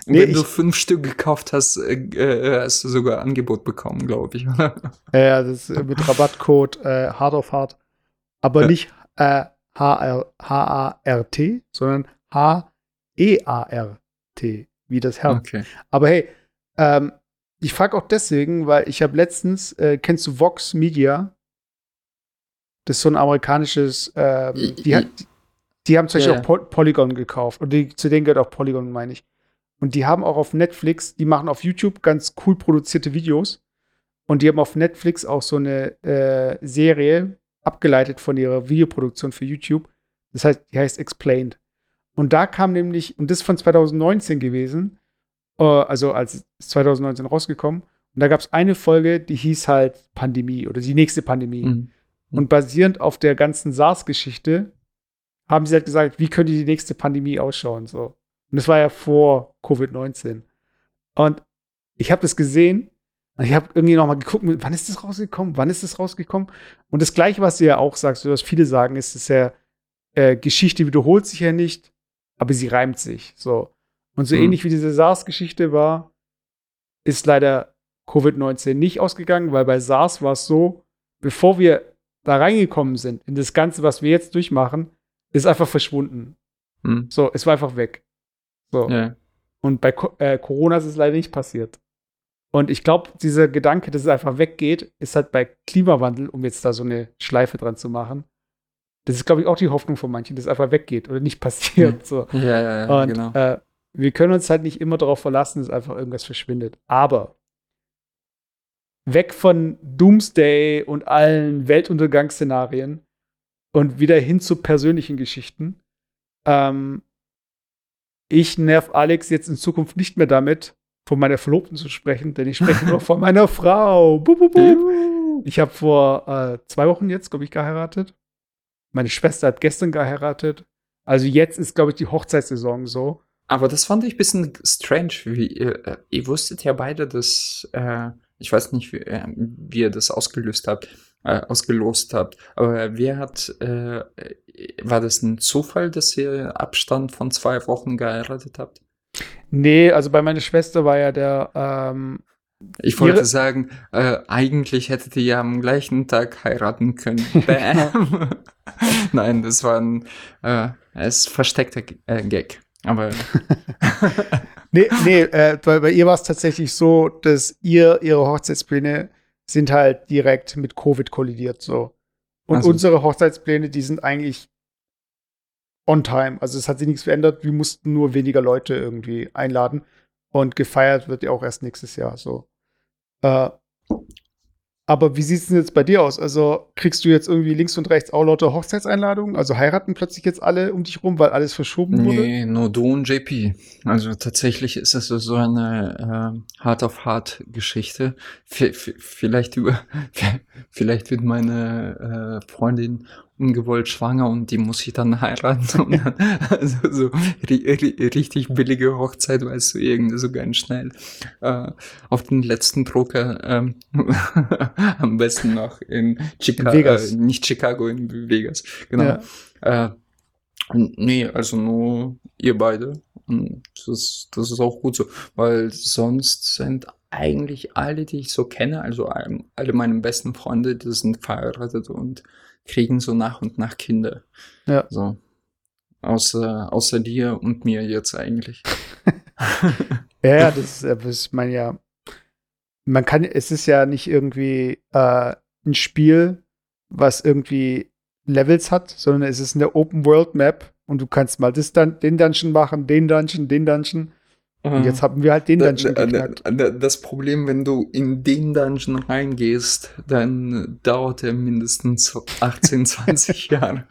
Nee, Wenn du fünf Stück gekauft hast, äh, äh, hast du sogar Angebot bekommen, glaube ich. oder? Ja, das ist mit Rabattcode äh, Hard of Hard. Aber Ja. nicht äh, H-A-R-T, sondern H-E-A-R-T, wie das Herz. Okay. Aber hey, ähm, ich frage auch deswegen, weil ich habe letztens, äh, kennst du Vox Media? Das ist so ein amerikanisches, ähm, die, hat, die, haben zum Beispiel ja. auch Pol Polygon gekauft. Und die, zu denen gehört auch Polygon, meine ich. Und die haben auch auf Netflix, die machen auf YouTube ganz cool produzierte Videos. Und die haben auf Netflix auch so eine äh, Serie, abgeleitet von ihrer Videoproduktion für YouTube. Das heißt, die heißt Explained. Und da kam nämlich, und das ist von 2019 gewesen, äh, also als ist 2019 rausgekommen. Und da gab es eine Folge, die hieß halt Pandemie oder die nächste Pandemie. Mhm. Und basierend auf der ganzen SARS-Geschichte haben sie halt gesagt, wie könnte die nächste Pandemie ausschauen. So. Und das war ja vor Covid-19. Und ich habe das gesehen und ich habe irgendwie noch mal geguckt, wann ist das rausgekommen? Wann ist das rausgekommen? Und das Gleiche, was du ja auch sagst, was viele sagen, ist, dass ja äh, Geschichte wiederholt sich ja nicht, aber sie reimt sich. So. Und so Mhm. ähnlich wie diese SARS-Geschichte war, ist leider Covid-19 nicht ausgegangen, weil bei SARS war es so, bevor wir da reingekommen sind, in das Ganze, was wir jetzt durchmachen, ist einfach verschwunden. Mhm. So, es war einfach weg. So. Ja. Und bei Co äh, Corona ist es leider nicht passiert. Und ich glaube, dieser Gedanke, dass es einfach weggeht, ist halt bei Klimawandel, um jetzt da so eine Schleife dran zu machen. Das ist, glaube ich, auch die Hoffnung von manchen, dass es einfach weggeht oder nicht passiert. So. Ja, ja, ja, Und genau. äh, wir können uns halt nicht immer darauf verlassen, dass einfach irgendwas verschwindet. Aber weg von Doomsday und allen Weltuntergangsszenarien und wieder hin zu persönlichen Geschichten. Ähm, ich nerv Alex jetzt in Zukunft nicht mehr damit, von meiner Verlobten zu sprechen, denn ich spreche nur von meiner Frau. Bup, bup, bup. Ich habe vor äh, zwei Wochen jetzt, glaube ich, geheiratet. Meine Schwester hat gestern geheiratet. Also jetzt ist, glaube ich, die Hochzeitssaison so. Aber das fand ich ein bisschen strange. Wie, ihr, äh, ihr wusstet ja beide, dass, äh, ich weiß nicht, wie, äh, wie ihr das ausgelöst habt, äh, ausgelost habt, aber wer hat, äh, war das ein Zufall, dass ihr Abstand von zwei Wochen geheiratet habt? Nee, also bei meiner Schwester war ja der, ähm, Ich wollte Ihre- sagen, äh, eigentlich hättet ihr ja am gleichen Tag heiraten können. Bam. Nein, das war ein äh, es versteckter äh, Gag. Aber nee, nee, äh, bei, bei ihr war es tatsächlich so, dass ihr, ihre Hochzeitspläne sind halt direkt mit Covid kollidiert, so. Und Also- unsere Hochzeitspläne, die sind eigentlich on time. Also es hat sich nichts verändert. Wir mussten nur weniger Leute irgendwie einladen. Und gefeiert wird ja auch erst nächstes Jahr, so. Äh, aber wie sieht es denn jetzt bei dir aus? Also kriegst du jetzt irgendwie links und rechts auch lauter Hochzeitseinladungen? Also heiraten plötzlich jetzt alle um dich rum, weil alles verschoben wurde? nee, nur du und JP. Also tatsächlich ist es so eine äh, Heart of Heart Geschichte. V vielleicht über vielleicht wird meine äh, Freundin ungewollt schwanger und die muss ich dann heiraten. und dann, also so ri ri richtig billige Hochzeit, weißt du, irgendwie so ganz schnell äh, auf den letzten Drucker, ähm, am besten noch in Chicago, äh, nicht Chicago, in Vegas, genau. Ja. Äh, nee, also nur ihr beide. Und das, das ist auch gut so, weil sonst sind eigentlich alle, die ich so kenne, also alle meine besten Freunde, die sind verheiratet und kriegen so nach und nach Kinder. Ja. So. Außer, außer dir und mir jetzt eigentlich. ja, das, das ist man ja. Man kann, es ist ja nicht irgendwie äh, ein Spiel, was irgendwie Levels hat, sondern es ist eine Open World Map und du kannst mal das, den Dungeon machen, den Dungeon, den Dungeon. Und jetzt haben wir halt den Dungeon geknackt. Das Problem, wenn du in den Dungeon reingehst, dann dauert er mindestens 18, 20 Jahre,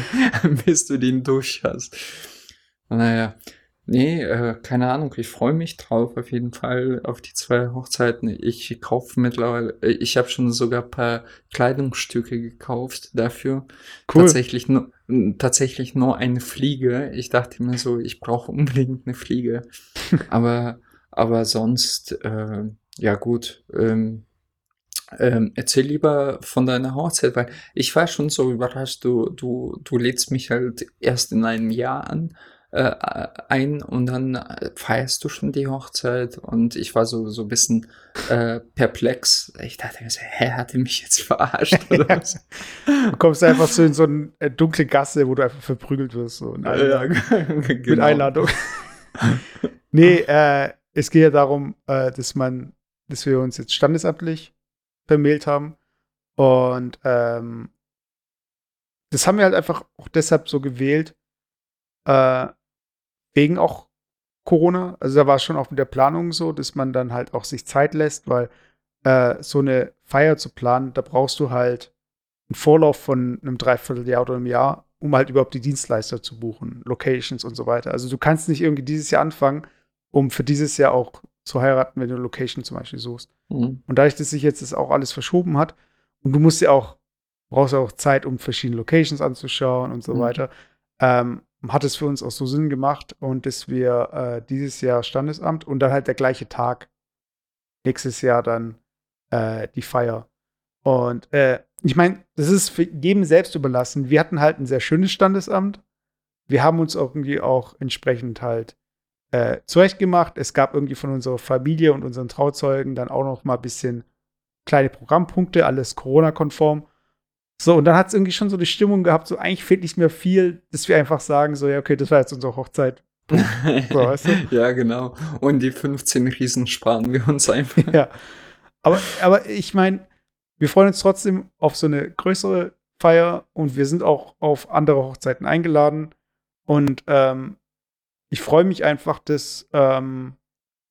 bis du den durch hast. Naja, Nee, äh, keine Ahnung. Ich freue mich drauf, auf jeden Fall, auf die zwei Hochzeiten. Ich kaufe mittlerweile, äh, ich habe schon sogar ein paar Kleidungsstücke gekauft dafür. Cool. Tatsächlich nur, tatsächlich nur eine Fliege. Ich dachte mir so, ich brauche unbedingt eine Fliege. aber, aber sonst, äh, ja gut. Ähm, ähm, erzähl lieber von deiner Hochzeit, weil ich war schon so überrascht, du, du, du lädst mich halt erst in einem Jahr an äh, ein und dann äh, feierst du schon die Hochzeit und ich war so, so ein bisschen äh, perplex. Ich dachte mir so, hä, hat er mich jetzt verarscht oder was? Du kommst einfach so in so eine äh, dunkle Gasse, wo du einfach verprügelt wirst. So ja, genau. Mit Einladung. nee, äh, es geht ja darum, äh, dass man, dass wir uns jetzt standesamtlich vermählt haben. Und ähm, das haben wir halt einfach auch deshalb so gewählt, äh, wegen auch Corona. Also da war es schon auch mit der Planung so, dass man dann halt auch sich Zeit lässt, weil äh, so eine Feier zu planen, da brauchst du halt einen Vorlauf von einem Dreivierteljahr oder einem Jahr, um halt überhaupt die Dienstleister zu buchen, Locations und so weiter. Also du kannst nicht irgendwie dieses Jahr anfangen, um für dieses Jahr auch zu heiraten, wenn du eine Location zum Beispiel suchst. Mhm. Und dadurch, dass sich jetzt das auch alles verschoben hat, und du musst ja auch, brauchst ja auch Zeit, um verschiedene Locations anzuschauen und so mhm. weiter, ähm, hat es für uns auch so Sinn gemacht und dass wir äh, dieses Jahr Standesamt und dann halt der gleiche Tag nächstes Jahr dann äh, die Feier. Und äh, ich meine, das ist für jedem selbst überlassen. Wir hatten halt ein sehr schönes Standesamt. Wir haben uns irgendwie auch entsprechend halt äh, zurechtgemacht. Es gab irgendwie von unserer Familie und unseren Trauzeugen dann auch noch mal ein bisschen kleine Programmpunkte, alles Corona-konform. So, und dann hat es irgendwie schon so die Stimmung gehabt, so eigentlich fehlt nicht mehr viel, dass wir einfach sagen, so, ja, okay, das war jetzt unsere Hochzeit. so, weißt du? ja, genau. Und die 15 Riesen sparen wir uns einfach. ja. Aber, aber ich meine, wir freuen uns trotzdem auf so eine größere Feier und wir sind auch auf andere Hochzeiten eingeladen. Und ähm, ich freue mich einfach, dass ähm,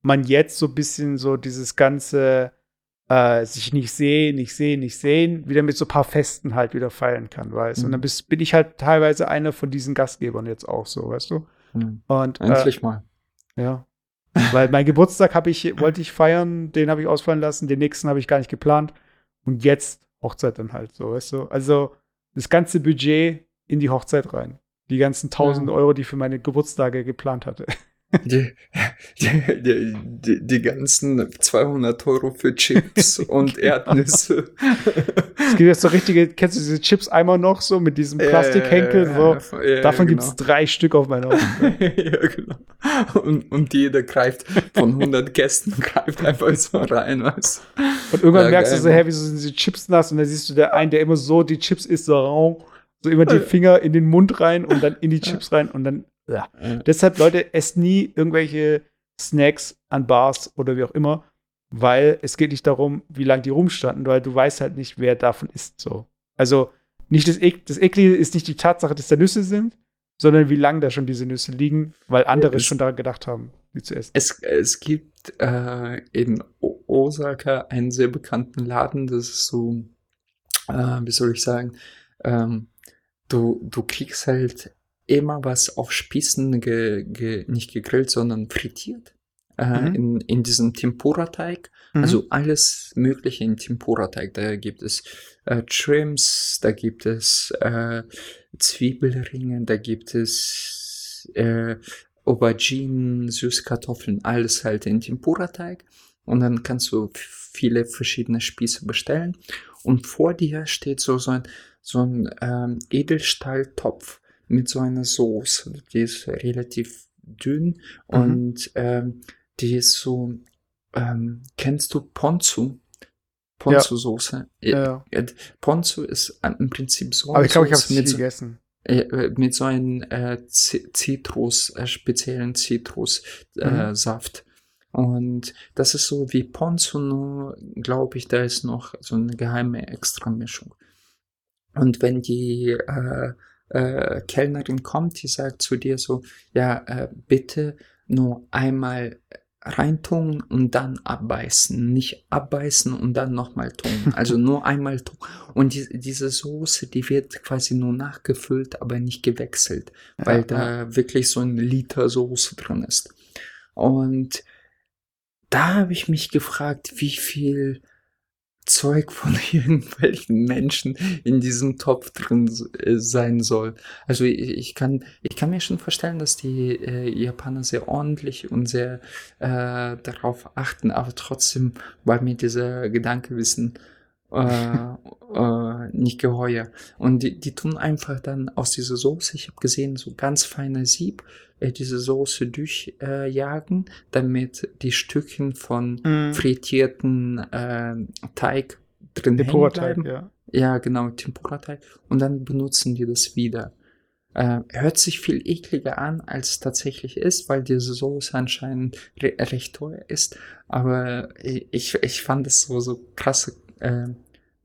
man jetzt so ein bisschen so dieses ganze äh, sich nicht sehen, nicht sehen, nicht sehen, wieder mit so ein paar Festen halt wieder feiern kann, weißt du. Mhm. Und dann bist, bin ich halt teilweise einer von diesen Gastgebern jetzt auch so, weißt du. Mhm. Und, äh, Endlich äh, mal. Ja. Weil mein Geburtstag habe ich, wollte ich feiern, den habe ich ausfallen lassen, den nächsten habe ich gar nicht geplant. Und jetzt Hochzeit dann halt so, weißt du. Also das ganze Budget in die Hochzeit rein. Die ganzen 1000 ja. Euro, die ich für meine Geburtstage geplant hatte. Die, die, die, die, ganzen 200 Euro für Chips und Erdnüsse. Es gibt jetzt so richtige, kennst du diese Chips einmal noch so mit diesem Plastikhenkel? So. Ja, ja, Davon genau. gibt es drei Stück auf meiner Ja, genau. Und, und jeder greift von 100 Gästen, greift einfach so rein, weißt Und irgendwann ja, merkst geil, du so, hä, wieso sind diese Chips nass? Und dann siehst du der einen, der immer so die Chips isst, so, so immer die Finger in den Mund rein und dann in die Chips rein und dann ja. Deshalb, Leute, esst nie irgendwelche Snacks an Bars oder wie auch immer, weil es geht nicht darum, wie lange die rumstanden, weil du weißt halt nicht, wer davon isst. So. Also nicht das, e das Eklige ist nicht die Tatsache, dass da Nüsse sind, sondern wie lange da schon diese Nüsse liegen, weil andere es, schon daran gedacht haben, die zu essen. Es, es gibt äh, in Osaka einen sehr bekannten Laden, das ist so, äh, wie soll ich sagen, ähm, du, du kriegst halt immer was auf Spießen ge, ge, nicht gegrillt, sondern frittiert. äh, mhm. in, in diesem Tempura-Teig. Mhm. Also alles Mögliche in Tempura-Teig. Da gibt es äh, Trims, da gibt es äh, Zwiebelringe, da gibt es äh, Auberginen, Süßkartoffeln, alles halt in Tempura-Teig. Und dann kannst du viele verschiedene Spieße bestellen. Und vor dir steht so, so ein, so ein ähm, Edelstahltopf mit so einer Soße. Die ist relativ dünn mhm. und ähm, die ist so, ähm, kennst du Ponzu? Ponzu-Soße. Ja. ja. Ponzu ist im Prinzip so. Aber ich glaube, ich habe es gegessen. Äh, mit so einem äh, Zitrus, äh, speziellen Zitrussaft. Mhm. Und das ist so wie Ponzu, nur glaube ich, da ist noch so eine geheime Extramischung. Und wenn die äh, äh, Kellnerin kommt, die sagt zu dir so, ja, äh, bitte nur einmal reintun und dann abbeißen. Nicht abbeißen und dann nochmal tun. Also nur einmal tun. Und die, diese Soße, die wird quasi nur nachgefüllt, aber nicht gewechselt, weil ja, da ja. wirklich so ein Liter Soße drin ist. Und da habe ich mich gefragt, wie viel Zeug von irgendwelchen Menschen in diesem Topf drin äh, sein soll. Also ich, ich, kann, ich kann mir schon vorstellen, dass die äh, Japaner sehr ordentlich und sehr äh, darauf achten, aber trotzdem war mir dieser Gedankewissen äh, äh, nicht geheuer. Und die, die tun einfach dann aus dieser Soße, ich habe gesehen, so ganz feiner Sieb, äh, diese Soße durchjagen, äh, damit die Stückchen von mm. frittierten äh, Teig drin hängen bleiben. Ja. ja, genau, Tempura-Teig. Und dann benutzen die das wieder. Äh, hört sich viel ekliger an, als es tatsächlich ist, weil diese Soße anscheinend re recht teuer ist. Aber ich, ich fand es so, so krasse äh,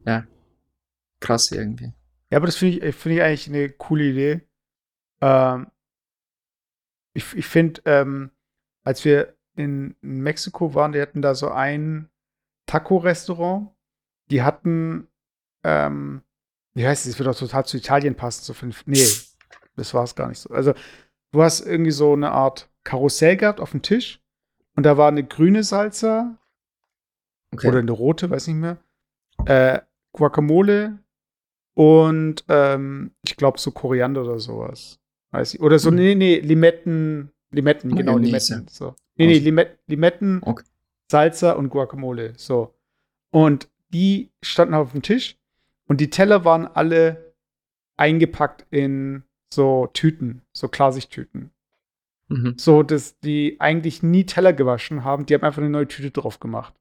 ja, krass irgendwie. Ja, aber das finde ich, find ich eigentlich eine coole Idee. Ähm, ich ich finde, ähm, als wir in, Mexiko waren, die hatten da so ein Taco-Restaurant. Die hatten, ähm, wie heißt es, das wird doch total zu Italien passen. So fünf, nee, das war es gar nicht so. Also, du hast irgendwie so eine Art Karussell gehabt auf dem Tisch und da war eine grüne Salsa okay. oder eine rote, weiß nicht mehr äh, Guacamole und ähm, ich glaube so Koriander oder sowas. Weiß ich. Oder so, mhm. nee, nee, Limetten, Limetten, genau, Mayonnaise. Limetten. So. Nee, nee, Limet Limetten, okay. Salsa und Guacamole. So. Und die standen auf dem Tisch und die Teller waren alle eingepackt in so Tüten, so Klarsichttüten. Mhm. So, dass die eigentlich nie Teller gewaschen haben, die haben einfach eine neue Tüte drauf gemacht.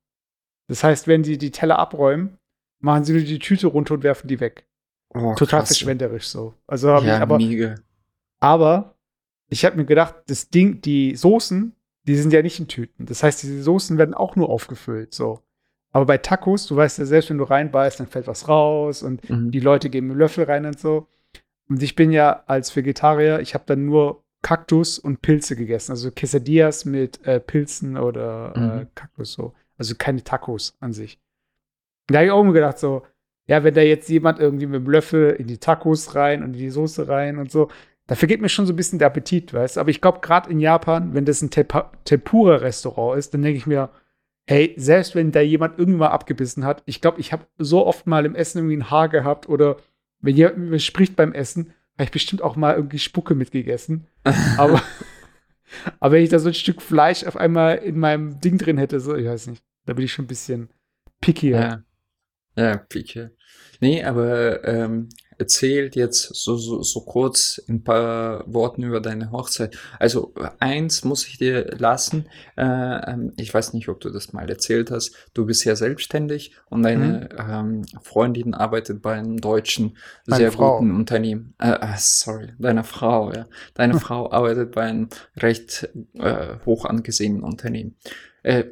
Das heißt, wenn sie die Teller abräumen, machen sie nur die Tüte runter und werfen die weg. Oh, Total krass. verschwenderisch so. Also habe ja, ich aber. Mega. Aber ich habe mir gedacht, das Ding, die Soßen, die sind ja nicht in Tüten. Das heißt, diese Soßen werden auch nur aufgefüllt. So. Aber bei Tacos, du weißt ja selbst, wenn du reinbeißt, dann fällt was raus und mhm. die Leute geben einen Löffel rein und so. Und ich bin ja als Vegetarier, ich habe dann nur Kaktus und Pilze gegessen. Also Quesadillas mit äh, Pilzen oder äh, mhm. äh, Kaktus so. Also keine Tacos an sich. Da habe ich auch mir gedacht, so, ja, wenn da jetzt jemand irgendwie mit dem Löffel in die Tacos rein und in die Soße rein und so, da vergeht mir schon so ein bisschen der Appetit, weißt du? Aber ich glaube, gerade in Japan, wenn das ein Tempura-Restaurant ist, dann denke ich mir, hey, selbst wenn da jemand irgendwann abgebissen hat, ich glaube, ich habe so oft mal im Essen irgendwie ein Haar gehabt oder wenn jemand spricht beim Essen, habe ich bestimmt auch mal irgendwie Spucke mitgegessen. aber, aber wenn ich da so ein Stück Fleisch auf einmal in meinem Ding drin hätte, so, ich weiß nicht, da bin ich schon ein bisschen pickier. Ja. Ja, Pike. Nee, aber ähm, erzählt jetzt so, so, so kurz ein paar Worten über deine Hochzeit. Also eins muss ich dir lassen. Äh, ähm, ich weiß nicht, ob du das mal erzählt hast. Du bist ja selbstständig und deine mhm. ähm, Freundin arbeitet bei einem deutschen Meine sehr Frau. guten Unternehmen. Äh, äh, sorry, deine Frau, ja. Deine Frau arbeitet bei einem recht äh, hoch angesehenen Unternehmen. Äh,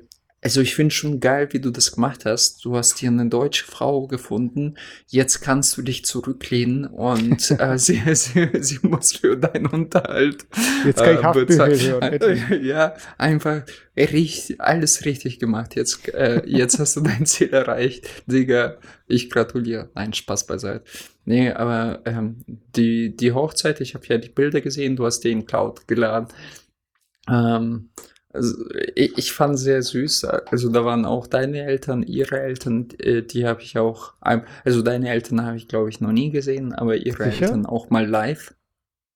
also ich finde schon geil, wie du das gemacht hast. Du hast hier eine deutsche Frau gefunden. Jetzt kannst du dich zurücklehnen und äh, sie, sie, sie muss für deinen Unterhalt. Jetzt kann ich äh, Haftbefehl hören. Ja, einfach richtig, alles richtig gemacht. Jetzt, äh, jetzt hast du dein Ziel erreicht. Digga, ich gratuliere. Nein, Spaß beiseite. Nee, aber ähm, die, die Hochzeit, ich habe ja die Bilder gesehen, du hast den Cloud geladen. Ähm, Also, ich, ich fand sehr süß. Also da waren auch deine Eltern, ihre Eltern, äh, die habe ich auch. Also deine Eltern habe ich, glaube ich, noch nie gesehen, aber ihre Sicher? Eltern auch mal live.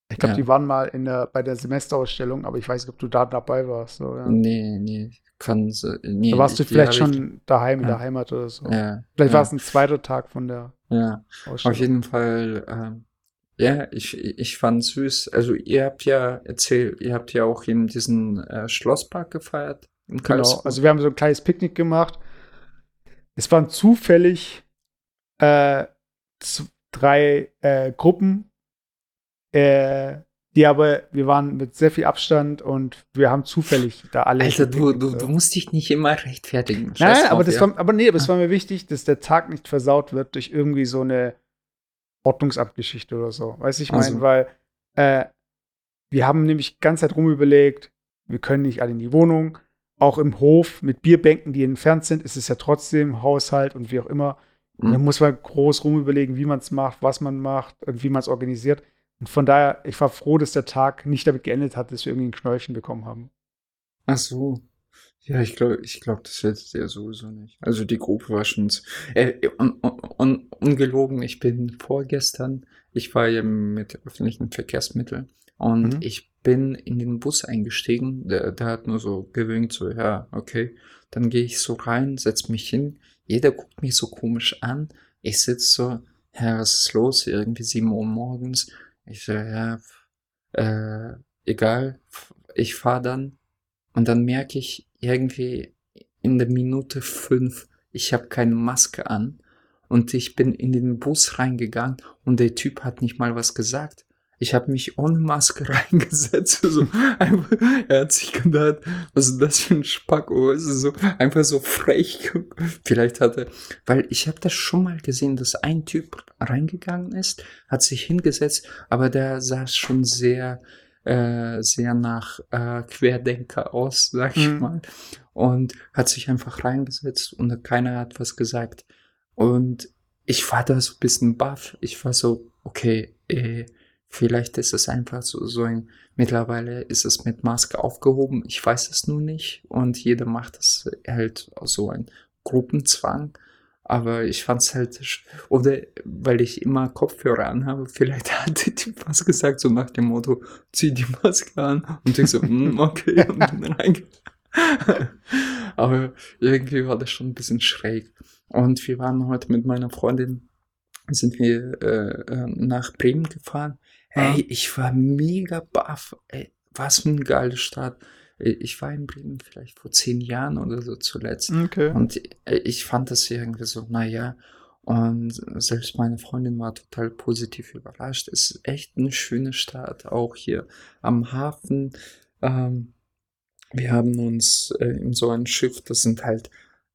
Ich glaube, ja. die waren mal in der, bei der Semesterausstellung, aber ich weiß nicht, ob du da dabei warst. So, ja. Nee, nee, kann nee, Da warst du vielleicht schon ich, daheim in der Heimat oder so. Ja, vielleicht war es ein zweiter Tag von der ja. Ausstellung. Auf jeden Fall, ähm, ja, ich, ich fand süß. Also ihr habt ja erzählt, ihr habt ja auch in diesen äh, Schlosspark gefeiert. Genau, also wir haben so ein kleines Picknick gemacht. Es waren zufällig äh, drei äh, Gruppen, äh, die aber, wir waren mit sehr viel Abstand und wir haben zufällig da alle. Alter, du, du, du musst dich nicht immer rechtfertigen. Nein, aber das ja. war, aber nee, aber es war mir wichtig, dass der Tag nicht versaut wird durch irgendwie so eine Ordnungsamtgeschichte oder so. Weiß ich also. meine, weil äh, wir haben nämlich die ganze Zeit rumüberlegt, wir können nicht alle in die Wohnung. Auch im Hof mit Bierbänken, die entfernt sind, ist es ja trotzdem Haushalt und wie auch immer. Mhm. Da muss man groß rumüberlegen, wie man es macht, was man macht und wie man es organisiert. Und von daher, ich war froh, dass der Tag nicht damit geendet hat, dass wir irgendwie ein Knöllchen bekommen haben. Ach so. Ja, ich glaube, ich glaube, das hättet ihr sowieso nicht. Also die Gruppe war schon äh, un, un, ungelogen. Ich bin vorgestern, ich war ja mit öffentlichen Verkehrsmitteln und mhm. ich bin in den Bus eingestiegen. Der, der hat nur so gewöhnt, so ja, okay. Dann gehe ich so rein, setz mich hin. Jeder guckt mich so komisch an. Ich sitze so, ja, was ist los? Irgendwie sieben Uhr morgens. Ich so, ja, äh, egal. Ich fahre dann und dann merke ich, irgendwie in der Minute fünf, ich habe keine Maske an und ich bin in den Bus reingegangen und der Typ hat nicht mal was gesagt. Ich habe mich ohne Maske reingesetzt. So einfach, er hat sich gedacht, was ist das für ein Spacko? Es ist so einfach so frech. Vielleicht hat er, weil ich habe das schon mal gesehen, dass ein Typ reingegangen ist, hat sich hingesetzt, aber der saß schon sehr äh, sehr nach äh, Querdenker aus, sag ich mhm. mal. Und hat sich einfach reingesetzt und keiner hat was gesagt. Und ich war da so ein bisschen baff. Ich war so, okay, äh, vielleicht ist es einfach so, so ein, mittlerweile ist es mit Maske aufgehoben. Ich weiß es nur nicht. Und jeder macht es halt so ein Gruppenzwang. Aber ich fand's halt, oder weil ich immer Kopfhörer anhabe, vielleicht hat der Typ was gesagt, so nach dem Motto, zieh die Maske an. Und ich so, mm, okay, und bin reingegangen. Aber irgendwie war das schon ein bisschen schräg. Und wir waren heute mit meiner Freundin, sind wir äh, äh nach Bremen gefahren. Ey, ich war mega baff. Ey, was für eine geile Stadt. Äh, ich war in Bremen vielleicht vor zehn Jahren oder so zuletzt. Okay. Und äh, ich fand das irgendwie so, naja. Und selbst meine Freundin war total positiv überrascht. Es ist echt eine schöne Stadt, auch hier am Hafen. Ähm, wir haben uns äh, in so ein Schiff, das sind halt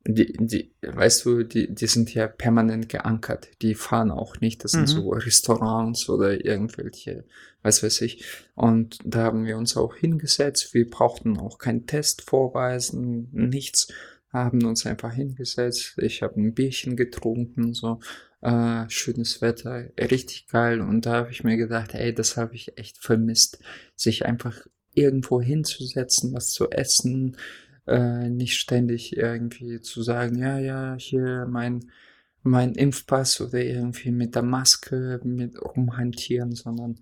die, die, weißt du, die, die sind ja permanent geankert. Die fahren auch nicht. Das sind mhm. so Restaurants oder irgendwelche, was weiß ich. Und da haben wir uns auch hingesetzt. Wir brauchten auch keinen Test vorweisen, nichts. Haben uns einfach hingesetzt. Ich habe ein Bierchen getrunken, so. Äh, schönes Wetter, richtig geil. Und da habe ich mir gedacht, ey, das habe ich echt vermisst. Sich einfach irgendwo hinzusetzen, was zu essen, äh, nicht ständig irgendwie zu sagen, ja, ja, hier mein, mein Impfpass oder irgendwie mit der Maske mit rumhantieren, sondern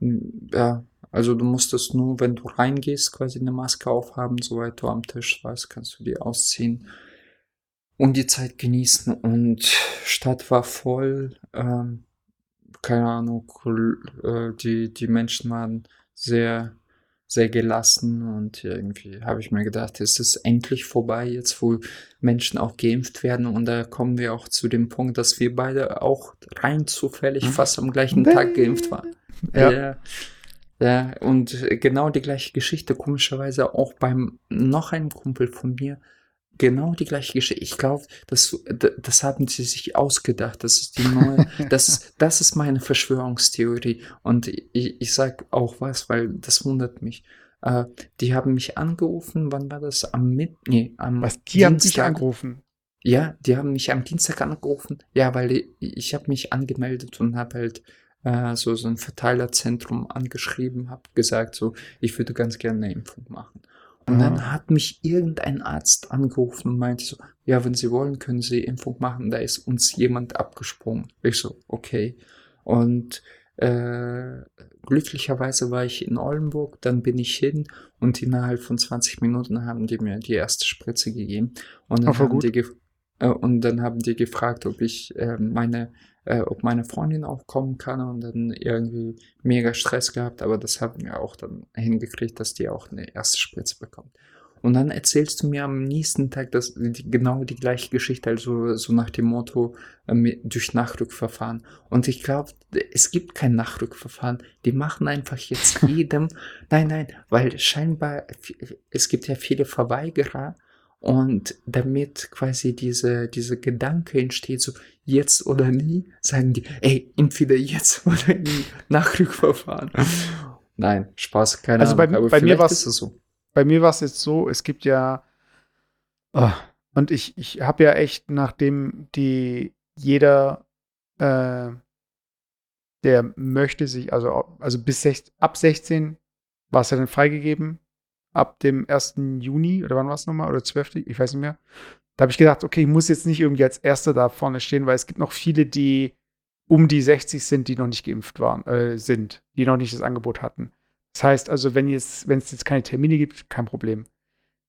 ja, also du musstest nur, wenn du reingehst, quasi eine Maske aufhaben, soweit du am Tisch warst, kannst du die ausziehen und die Zeit genießen. Und Stadt war voll, ähm, keine Ahnung, äh, die, die Menschen waren sehr sehr gelassen und irgendwie habe ich mir gedacht, es ist endlich vorbei, jetzt wo Menschen auch geimpft werden und da kommen wir auch zu dem Punkt, dass wir beide auch rein zufällig hm? fast am gleichen Tag geimpft waren. Ja. ja. Ja, und genau die gleiche Geschichte, komischerweise auch beim noch einem Kumpel von mir, genau die gleiche Geschichte. Ich glaube, das, das haben sie sich ausgedacht. Das ist die neue, das, das ist meine Verschwörungstheorie. Und ich, ich sag auch was, weil das wundert mich. Äh, die haben mich angerufen, wann war das? Am Mit, nee, am Was, die Dienstag. haben dich angerufen? Ja, die haben mich am Dienstag angerufen. Ja, weil ich, ich habe mich angemeldet und habe halt äh, so, so ein Verteilerzentrum angeschrieben, habe gesagt, so, ich würde ganz gerne eine Impfung machen. Und dann hat mich irgendein Arzt angerufen und meinte so, ja, wenn Sie wollen, können Sie Impfung machen, da ist uns jemand abgesprungen. Ich so, okay. Und äh, glücklicherweise war ich in Oldenburg, dann bin ich hin und innerhalb von 20 Minuten haben die mir die erste Spritze gegeben. Und dann, haben die, äh, und dann haben die gefragt, ob ich äh, meine äh, ob meine Freundin auch kommen kann und dann irgendwie mega Stress gehabt, aber das haben wir auch dann hingekriegt, dass die auch eine erste Spritze bekommt. Und dann erzählst du mir am nächsten Tag das, die, genau die gleiche Geschichte, also so nach dem Motto äh, durch Nachrückverfahren. Und ich glaube, es gibt kein Nachrückverfahren. Die machen einfach jetzt jedem, nein, nein, weil scheinbar, es gibt ja viele Verweigerer und damit quasi diese, diese Gedanke entsteht, so jetzt oder nie, sagen die, ey, entweder jetzt oder nie, Nachrückverfahren. Nein, Spaß, keine also Ahnung. Bei, bei mir war es so. Bei mir war es jetzt so, es gibt ja, oh, und ich, ich habe ja echt, nachdem die jeder, äh, der möchte sich, also, also bis sech, ab 16 war es ja dann freigegeben, ab dem 1. Juni oder wann war es nochmal? Oder 12. Ich weiß nicht mehr. Da habe ich gedacht, okay, ich muss jetzt nicht irgendwie als Erster da vorne stehen, weil es gibt noch viele, die um die 60 sind, die noch nicht geimpft waren, äh, sind, die noch nicht das Angebot hatten. Das heißt also, wenn es jetzt keine Termine gibt, kein Problem.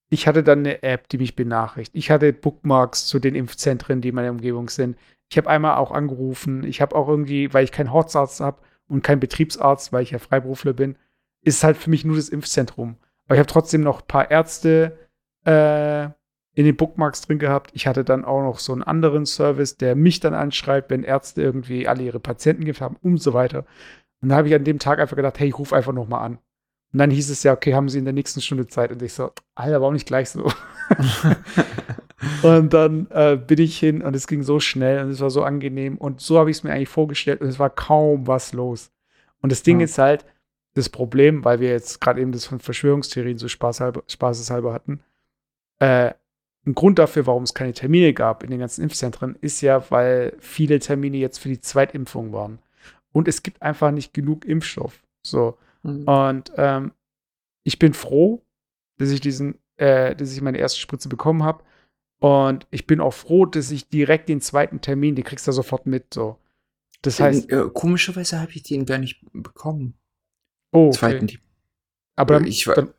Ich hatte dann eine App, die mich benachrichtigt. Ich hatte Bookmarks zu den Impfzentren, die in meiner Umgebung sind. Ich habe einmal auch angerufen. Ich habe auch irgendwie, weil ich keinen Hausarzt habe und keinen Betriebsarzt, weil ich ja Freiberufler bin, ist halt für mich nur das Impfzentrum. Aber ich habe trotzdem noch ein paar Ärzte äh, in den Bookmarks drin gehabt. Ich hatte dann auch noch so einen anderen Service, der mich dann anschreibt, wenn Ärzte irgendwie alle ihre Patienten geimpft haben und so weiter. Und da habe ich an dem Tag einfach gedacht, hey, ich rufe einfach noch mal an. Und dann hieß es ja, okay, haben Sie in der nächsten Stunde Zeit? Und ich so, Alter, warum nicht gleich so? und dann äh, bin ich hin und es ging so schnell und es war so angenehm. Und so habe ich es mir eigentlich vorgestellt und es war kaum was los. Und das Ding ja. ist halt, das Problem, weil wir jetzt gerade eben das von Verschwörungstheorien so spaßhalber, spaßeshalber hatten. Äh, ein Grund dafür, warum es keine Termine gab in den ganzen Impfzentren, ist ja, weil viele Termine jetzt für die Zweitimpfung waren. Und es gibt einfach nicht genug Impfstoff. So. Mhm. Und ähm, ich bin froh, dass ich diesen, äh, dass ich meine erste Spritze bekommen habe. Und ich bin auch froh, dass ich direkt den zweiten Termin, den kriegst du sofort mit. So. Das heißt. Äh, komischerweise habe ich den gar nicht bekommen. Oh, okay. zweiten Team. Aber dann, ich, dann,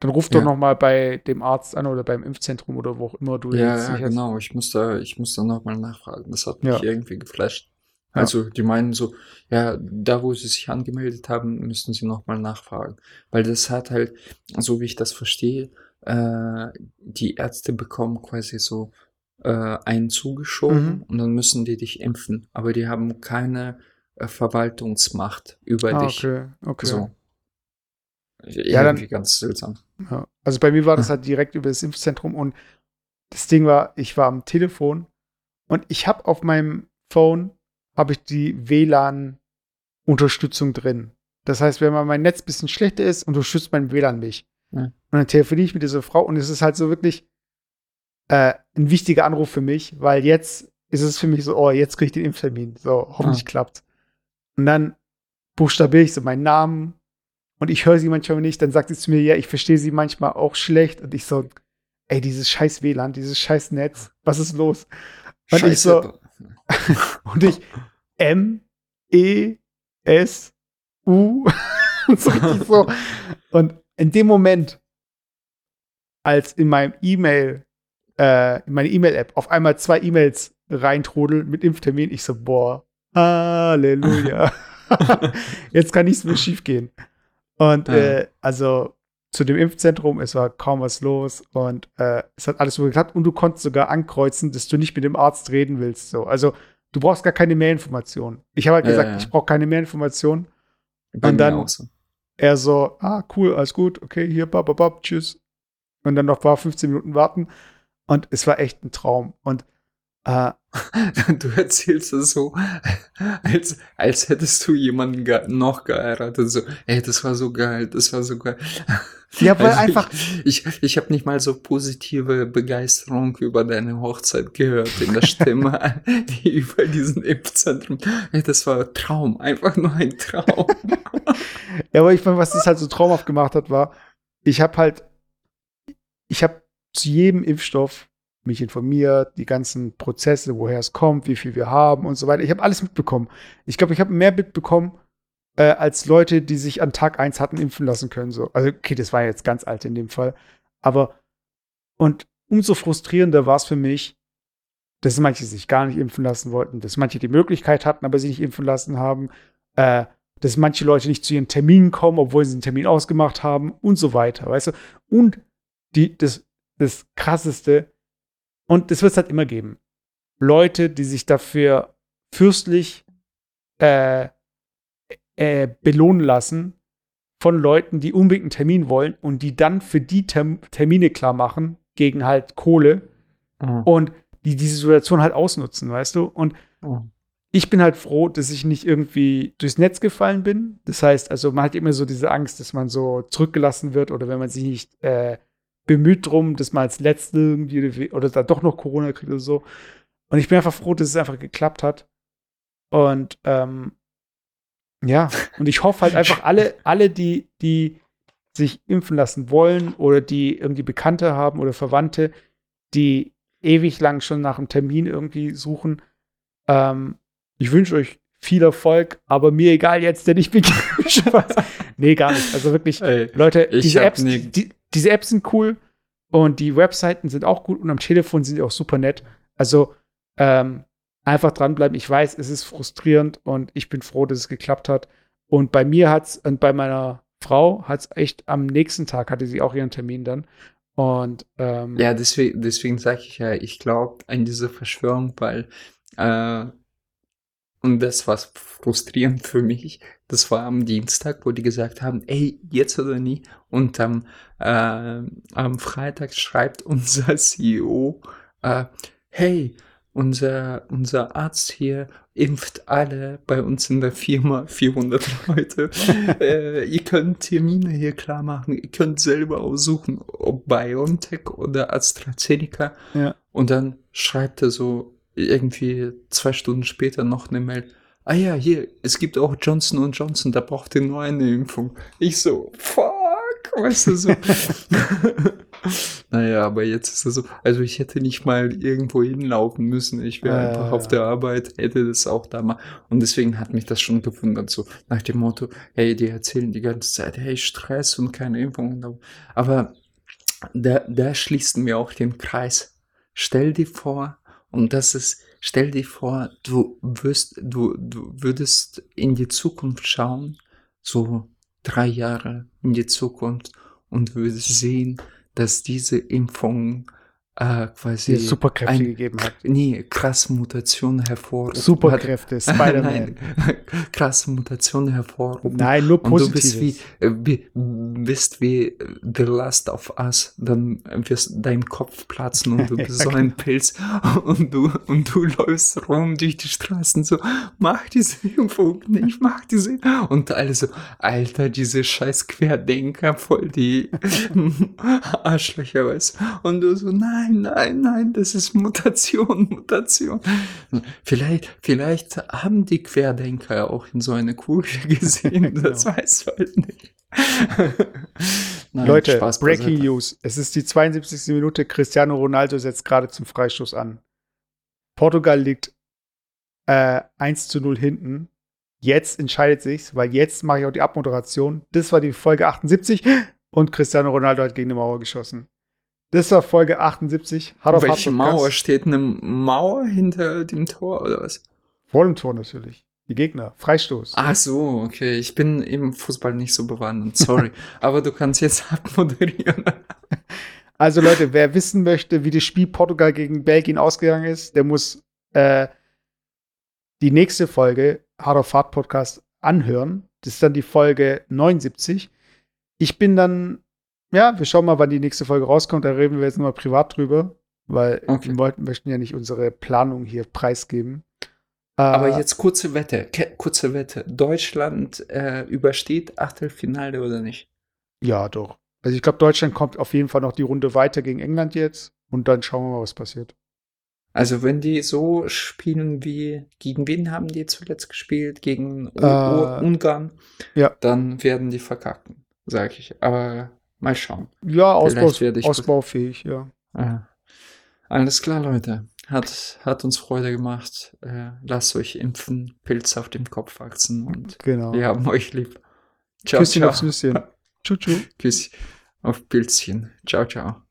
dann ruf ja. doch noch mal bei dem Arzt an oder beim Impfzentrum oder wo auch immer du ja, jetzt Ja, genau. Ich muss da, ich muss da noch mal nachfragen. Das hat mich ja. irgendwie geflasht. Also die meinen so, ja, da wo sie sich angemeldet haben, müssten sie noch mal nachfragen. Weil das hat halt, so wie ich das verstehe, äh, die Ärzte bekommen quasi so äh, einen zugeschoben mhm. und dann müssen die dich impfen. Aber die haben keine äh, Verwaltungsmacht über ah, dich. Okay, okay. So. Ja, Irgendwie dann, ganz seltsam. Ja. Also bei mir war das halt direkt über das Impfzentrum und das Ding war, ich war am Telefon und ich habe auf meinem Phone habe ich die WLAN-Unterstützung drin. Das heißt, wenn mal mein Netz ein bisschen schlechter ist, unterstützt mein WLAN mich. Ja. Und dann telefoniere ich mit dieser Frau und es ist halt so wirklich äh, ein wichtiger Anruf für mich, weil jetzt ist es für mich so, oh, jetzt kriege ich den Impftermin. So, hoffentlich ja. klappt. Und dann buchstabiere ich so meinen Namen und ich höre sie manchmal nicht. Dann sagt sie zu mir, ja, ich verstehe sie manchmal auch schlecht. Und ich so, ey, dieses scheiß WLAN, dieses scheiß Netz, was ist los? Und Scheiße. ich so, und ich, M, E, S, U, so richtig so. Und in dem Moment, als in meinem E-Mail, äh, in meine E-Mail-App auf einmal zwei E-Mails reintrudeln mit Impftermin, ich so, boah, Halleluja. Jetzt kann nichts mehr schief gehen. Und ja. äh, also zu dem Impfzentrum, es war kaum was los und äh, es hat alles so geklappt und du konntest sogar ankreuzen, dass du nicht mit dem Arzt reden willst. So. Also du brauchst gar keine Mehrinformation. Ich habe halt ja, gesagt, ja. ich brauche keine Mehrinformation. Und dann so. er so, ah, cool, alles gut, okay, hier, bab, bab, tschüss. Und dann noch ein paar 15 Minuten warten. Und es war echt ein Traum. Und äh, du erzählst es so, als, als hättest du jemanden ge noch geheiratet. So, ey, das war so geil, das war so geil. Ja, weil also einfach. Ich, ich, ich habe nicht mal so positive Begeisterung über deine Hochzeit gehört in der Stimme, die über diesen Impfzentrum. Ey, das war ein Traum, einfach nur ein Traum. ja, aber ich meine, was das halt so traumhaft gemacht hat, war, ich habe halt ich habe zu jedem Impfstoff mich informiert, die ganzen Prozesse, woher es kommt, wie viel wir haben und so weiter. Ich habe alles mitbekommen. Ich glaube, ich habe mehr mitbekommen äh, als Leute, die sich an Tag 1 hatten impfen lassen können. So. Also, okay, das war jetzt ganz alt in dem Fall. Aber, und umso frustrierender war es für mich, dass manche sich gar nicht impfen lassen wollten, dass manche die Möglichkeit hatten, aber sie nicht impfen lassen haben, äh, dass manche Leute nicht zu ihren Terminen kommen, obwohl sie einen Termin ausgemacht haben und so weiter, weißt du? Und die, das, das krasseste, und das wird es halt immer geben. Leute, die sich dafür fürstlich äh, äh, belohnen lassen von Leuten, die unbedingt einen Termin wollen und die dann für die Term Termine klar machen gegen halt Kohle mhm. und die diese Situation halt ausnutzen, weißt du? Und mhm. ich bin halt froh, dass ich nicht irgendwie durchs Netz gefallen bin. Das heißt, also man hat immer so diese Angst, dass man so zurückgelassen wird oder wenn man sich nicht äh, bemüht drum, dass man als Letzte irgendwie oder da doch noch Corona kriegt oder so. Und ich bin einfach froh, dass es einfach geklappt hat. Und ähm, ja, und ich hoffe halt einfach alle, alle, die, die sich impfen lassen wollen oder die irgendwie Bekannte haben oder Verwandte, die ewig lang schon nach einem Termin irgendwie suchen. Ähm, ich wünsche euch viel Erfolg, aber mir egal jetzt, denn ich bin Spaß. nee, gar nicht. Also wirklich, Ey, Leute, diese Apps, die, diese Apps sind cool und die Webseiten sind auch gut und am Telefon sind die auch super nett. Also ähm, einfach dranbleiben. Ich weiß, es ist frustrierend und ich bin froh, dass es geklappt hat. Und bei mir hat es, und bei meiner Frau hat es echt am nächsten Tag hatte sie auch ihren Termin dann. Und ähm, ja, deswegen, deswegen sage ich ja, ich glaube an diese Verschwörung, weil äh, und das war frustrierend für mich. Das war am Dienstag, wo die gesagt haben, ey, jetzt oder nie. Und am, äh, am Freitag schreibt unser CEO, äh, hey, unser, unser Arzt hier impft alle bei uns in der Firma 400 Leute. äh, ihr könnt Termine hier klar machen. Ihr könnt selber aussuchen, ob BioNTech oder AstraZeneca. Ja. Und dann schreibt er so irgendwie zwei Stunden später noch eine Mail. Ah ja, hier, es gibt auch Johnson Johnson, da braucht ihr nur eine Impfung. Ich so, fuck, weißt du so. naja, aber jetzt ist es so, also ich hätte nicht mal irgendwo hinlaufen müssen. Ich wäre äh, einfach auf der Arbeit, hätte das auch da mal. Und deswegen hat mich das schon gewundert, so nach dem Motto, hey, die erzählen die ganze Zeit, hey, Stress und keine Impfung. Aber da, da schließt mir auch den Kreis. Stell dir vor, und das ist, stell dir vor, du wirst, du, du würdest in die Zukunft schauen, so drei Jahre in die Zukunft und würdest sehen, dass diese Impfung äh, quasi die Superkräfte ein, gegeben hat. Nee, krasse Mutationen hervorrufen. Superkräfte, Spider-Man. krasse Mutationen hervorrufen. Nein, nur positive. du bist wie, äh, bist wie The Last of Us, dann wirst dein Kopf platzen und du bist so ein Pilz und du, und du läufst rum durch die Straßen so, mach diese Impfung nicht, mach diese. Und alle so, Alter, diese scheiß Querdenker, voll die Arschlöcher, weißt Und du so, nein, nein, nein, nein, das ist Mutation, Mutation. Vielleicht, vielleicht haben die Querdenker auch in so eine Kugel gesehen, genau. das weiß halt nicht. Nein, Leute, Spaß Breaking News. Es ist die 72. Minute. Cristiano Ronaldo setzt gerade zum Freistoß an. Portugal liegt äh, 1 zu 0 hinten. Jetzt entscheidet sich's, weil jetzt mache ich auch die Abmoderation. Das war die Folge 78 und Cristiano Ronaldo hat gegen die Mauer geschossen. Das war Folge 78. Hard Welche Mauer? Steht eine Mauer hinter dem Tor oder was? Vor dem Tor natürlich. Die Gegner. Freistoß. Ach so, okay. Ich bin im Fußball nicht so bewandert. Sorry. Aber du kannst jetzt abmoderieren. also Leute, wer wissen möchte, wie das Spiel Portugal gegen Belgien ausgegangen ist, der muss äh, die nächste Folge Hard of Fahrt Podcast anhören. Das ist dann die Folge 79. Ich bin dann ja, wir schauen mal, wann die nächste Folge rauskommt. Da reden wir jetzt nochmal privat drüber, weil okay. wir wollten, möchten ja nicht unsere Planung hier preisgeben. Aber äh, jetzt kurze Wette, kurze Wette. Deutschland äh, übersteht Achtelfinale oder nicht? Ja, doch. Also ich glaube, Deutschland kommt auf jeden Fall noch die Runde weiter gegen England jetzt und dann schauen wir mal, was passiert. Also wenn die so spielen wie gegen wen haben die zuletzt gespielt? Gegen äh, Ungarn? Ja. Dann werden die verkacken, sage ich. Aber Mal schauen. Ja, Ausbaus, ausbaufähig, ja. Äh, alles klar, Leute. Hat, hat uns Freude gemacht. Äh, lasst euch impfen, Pilze auf dem Kopf wachsen und genau. wir haben euch lieb. Ciao, Küsschen ciao. aufs Nüsschen. Tschüss. Küss auf Pilzchen. Ciao, ciao.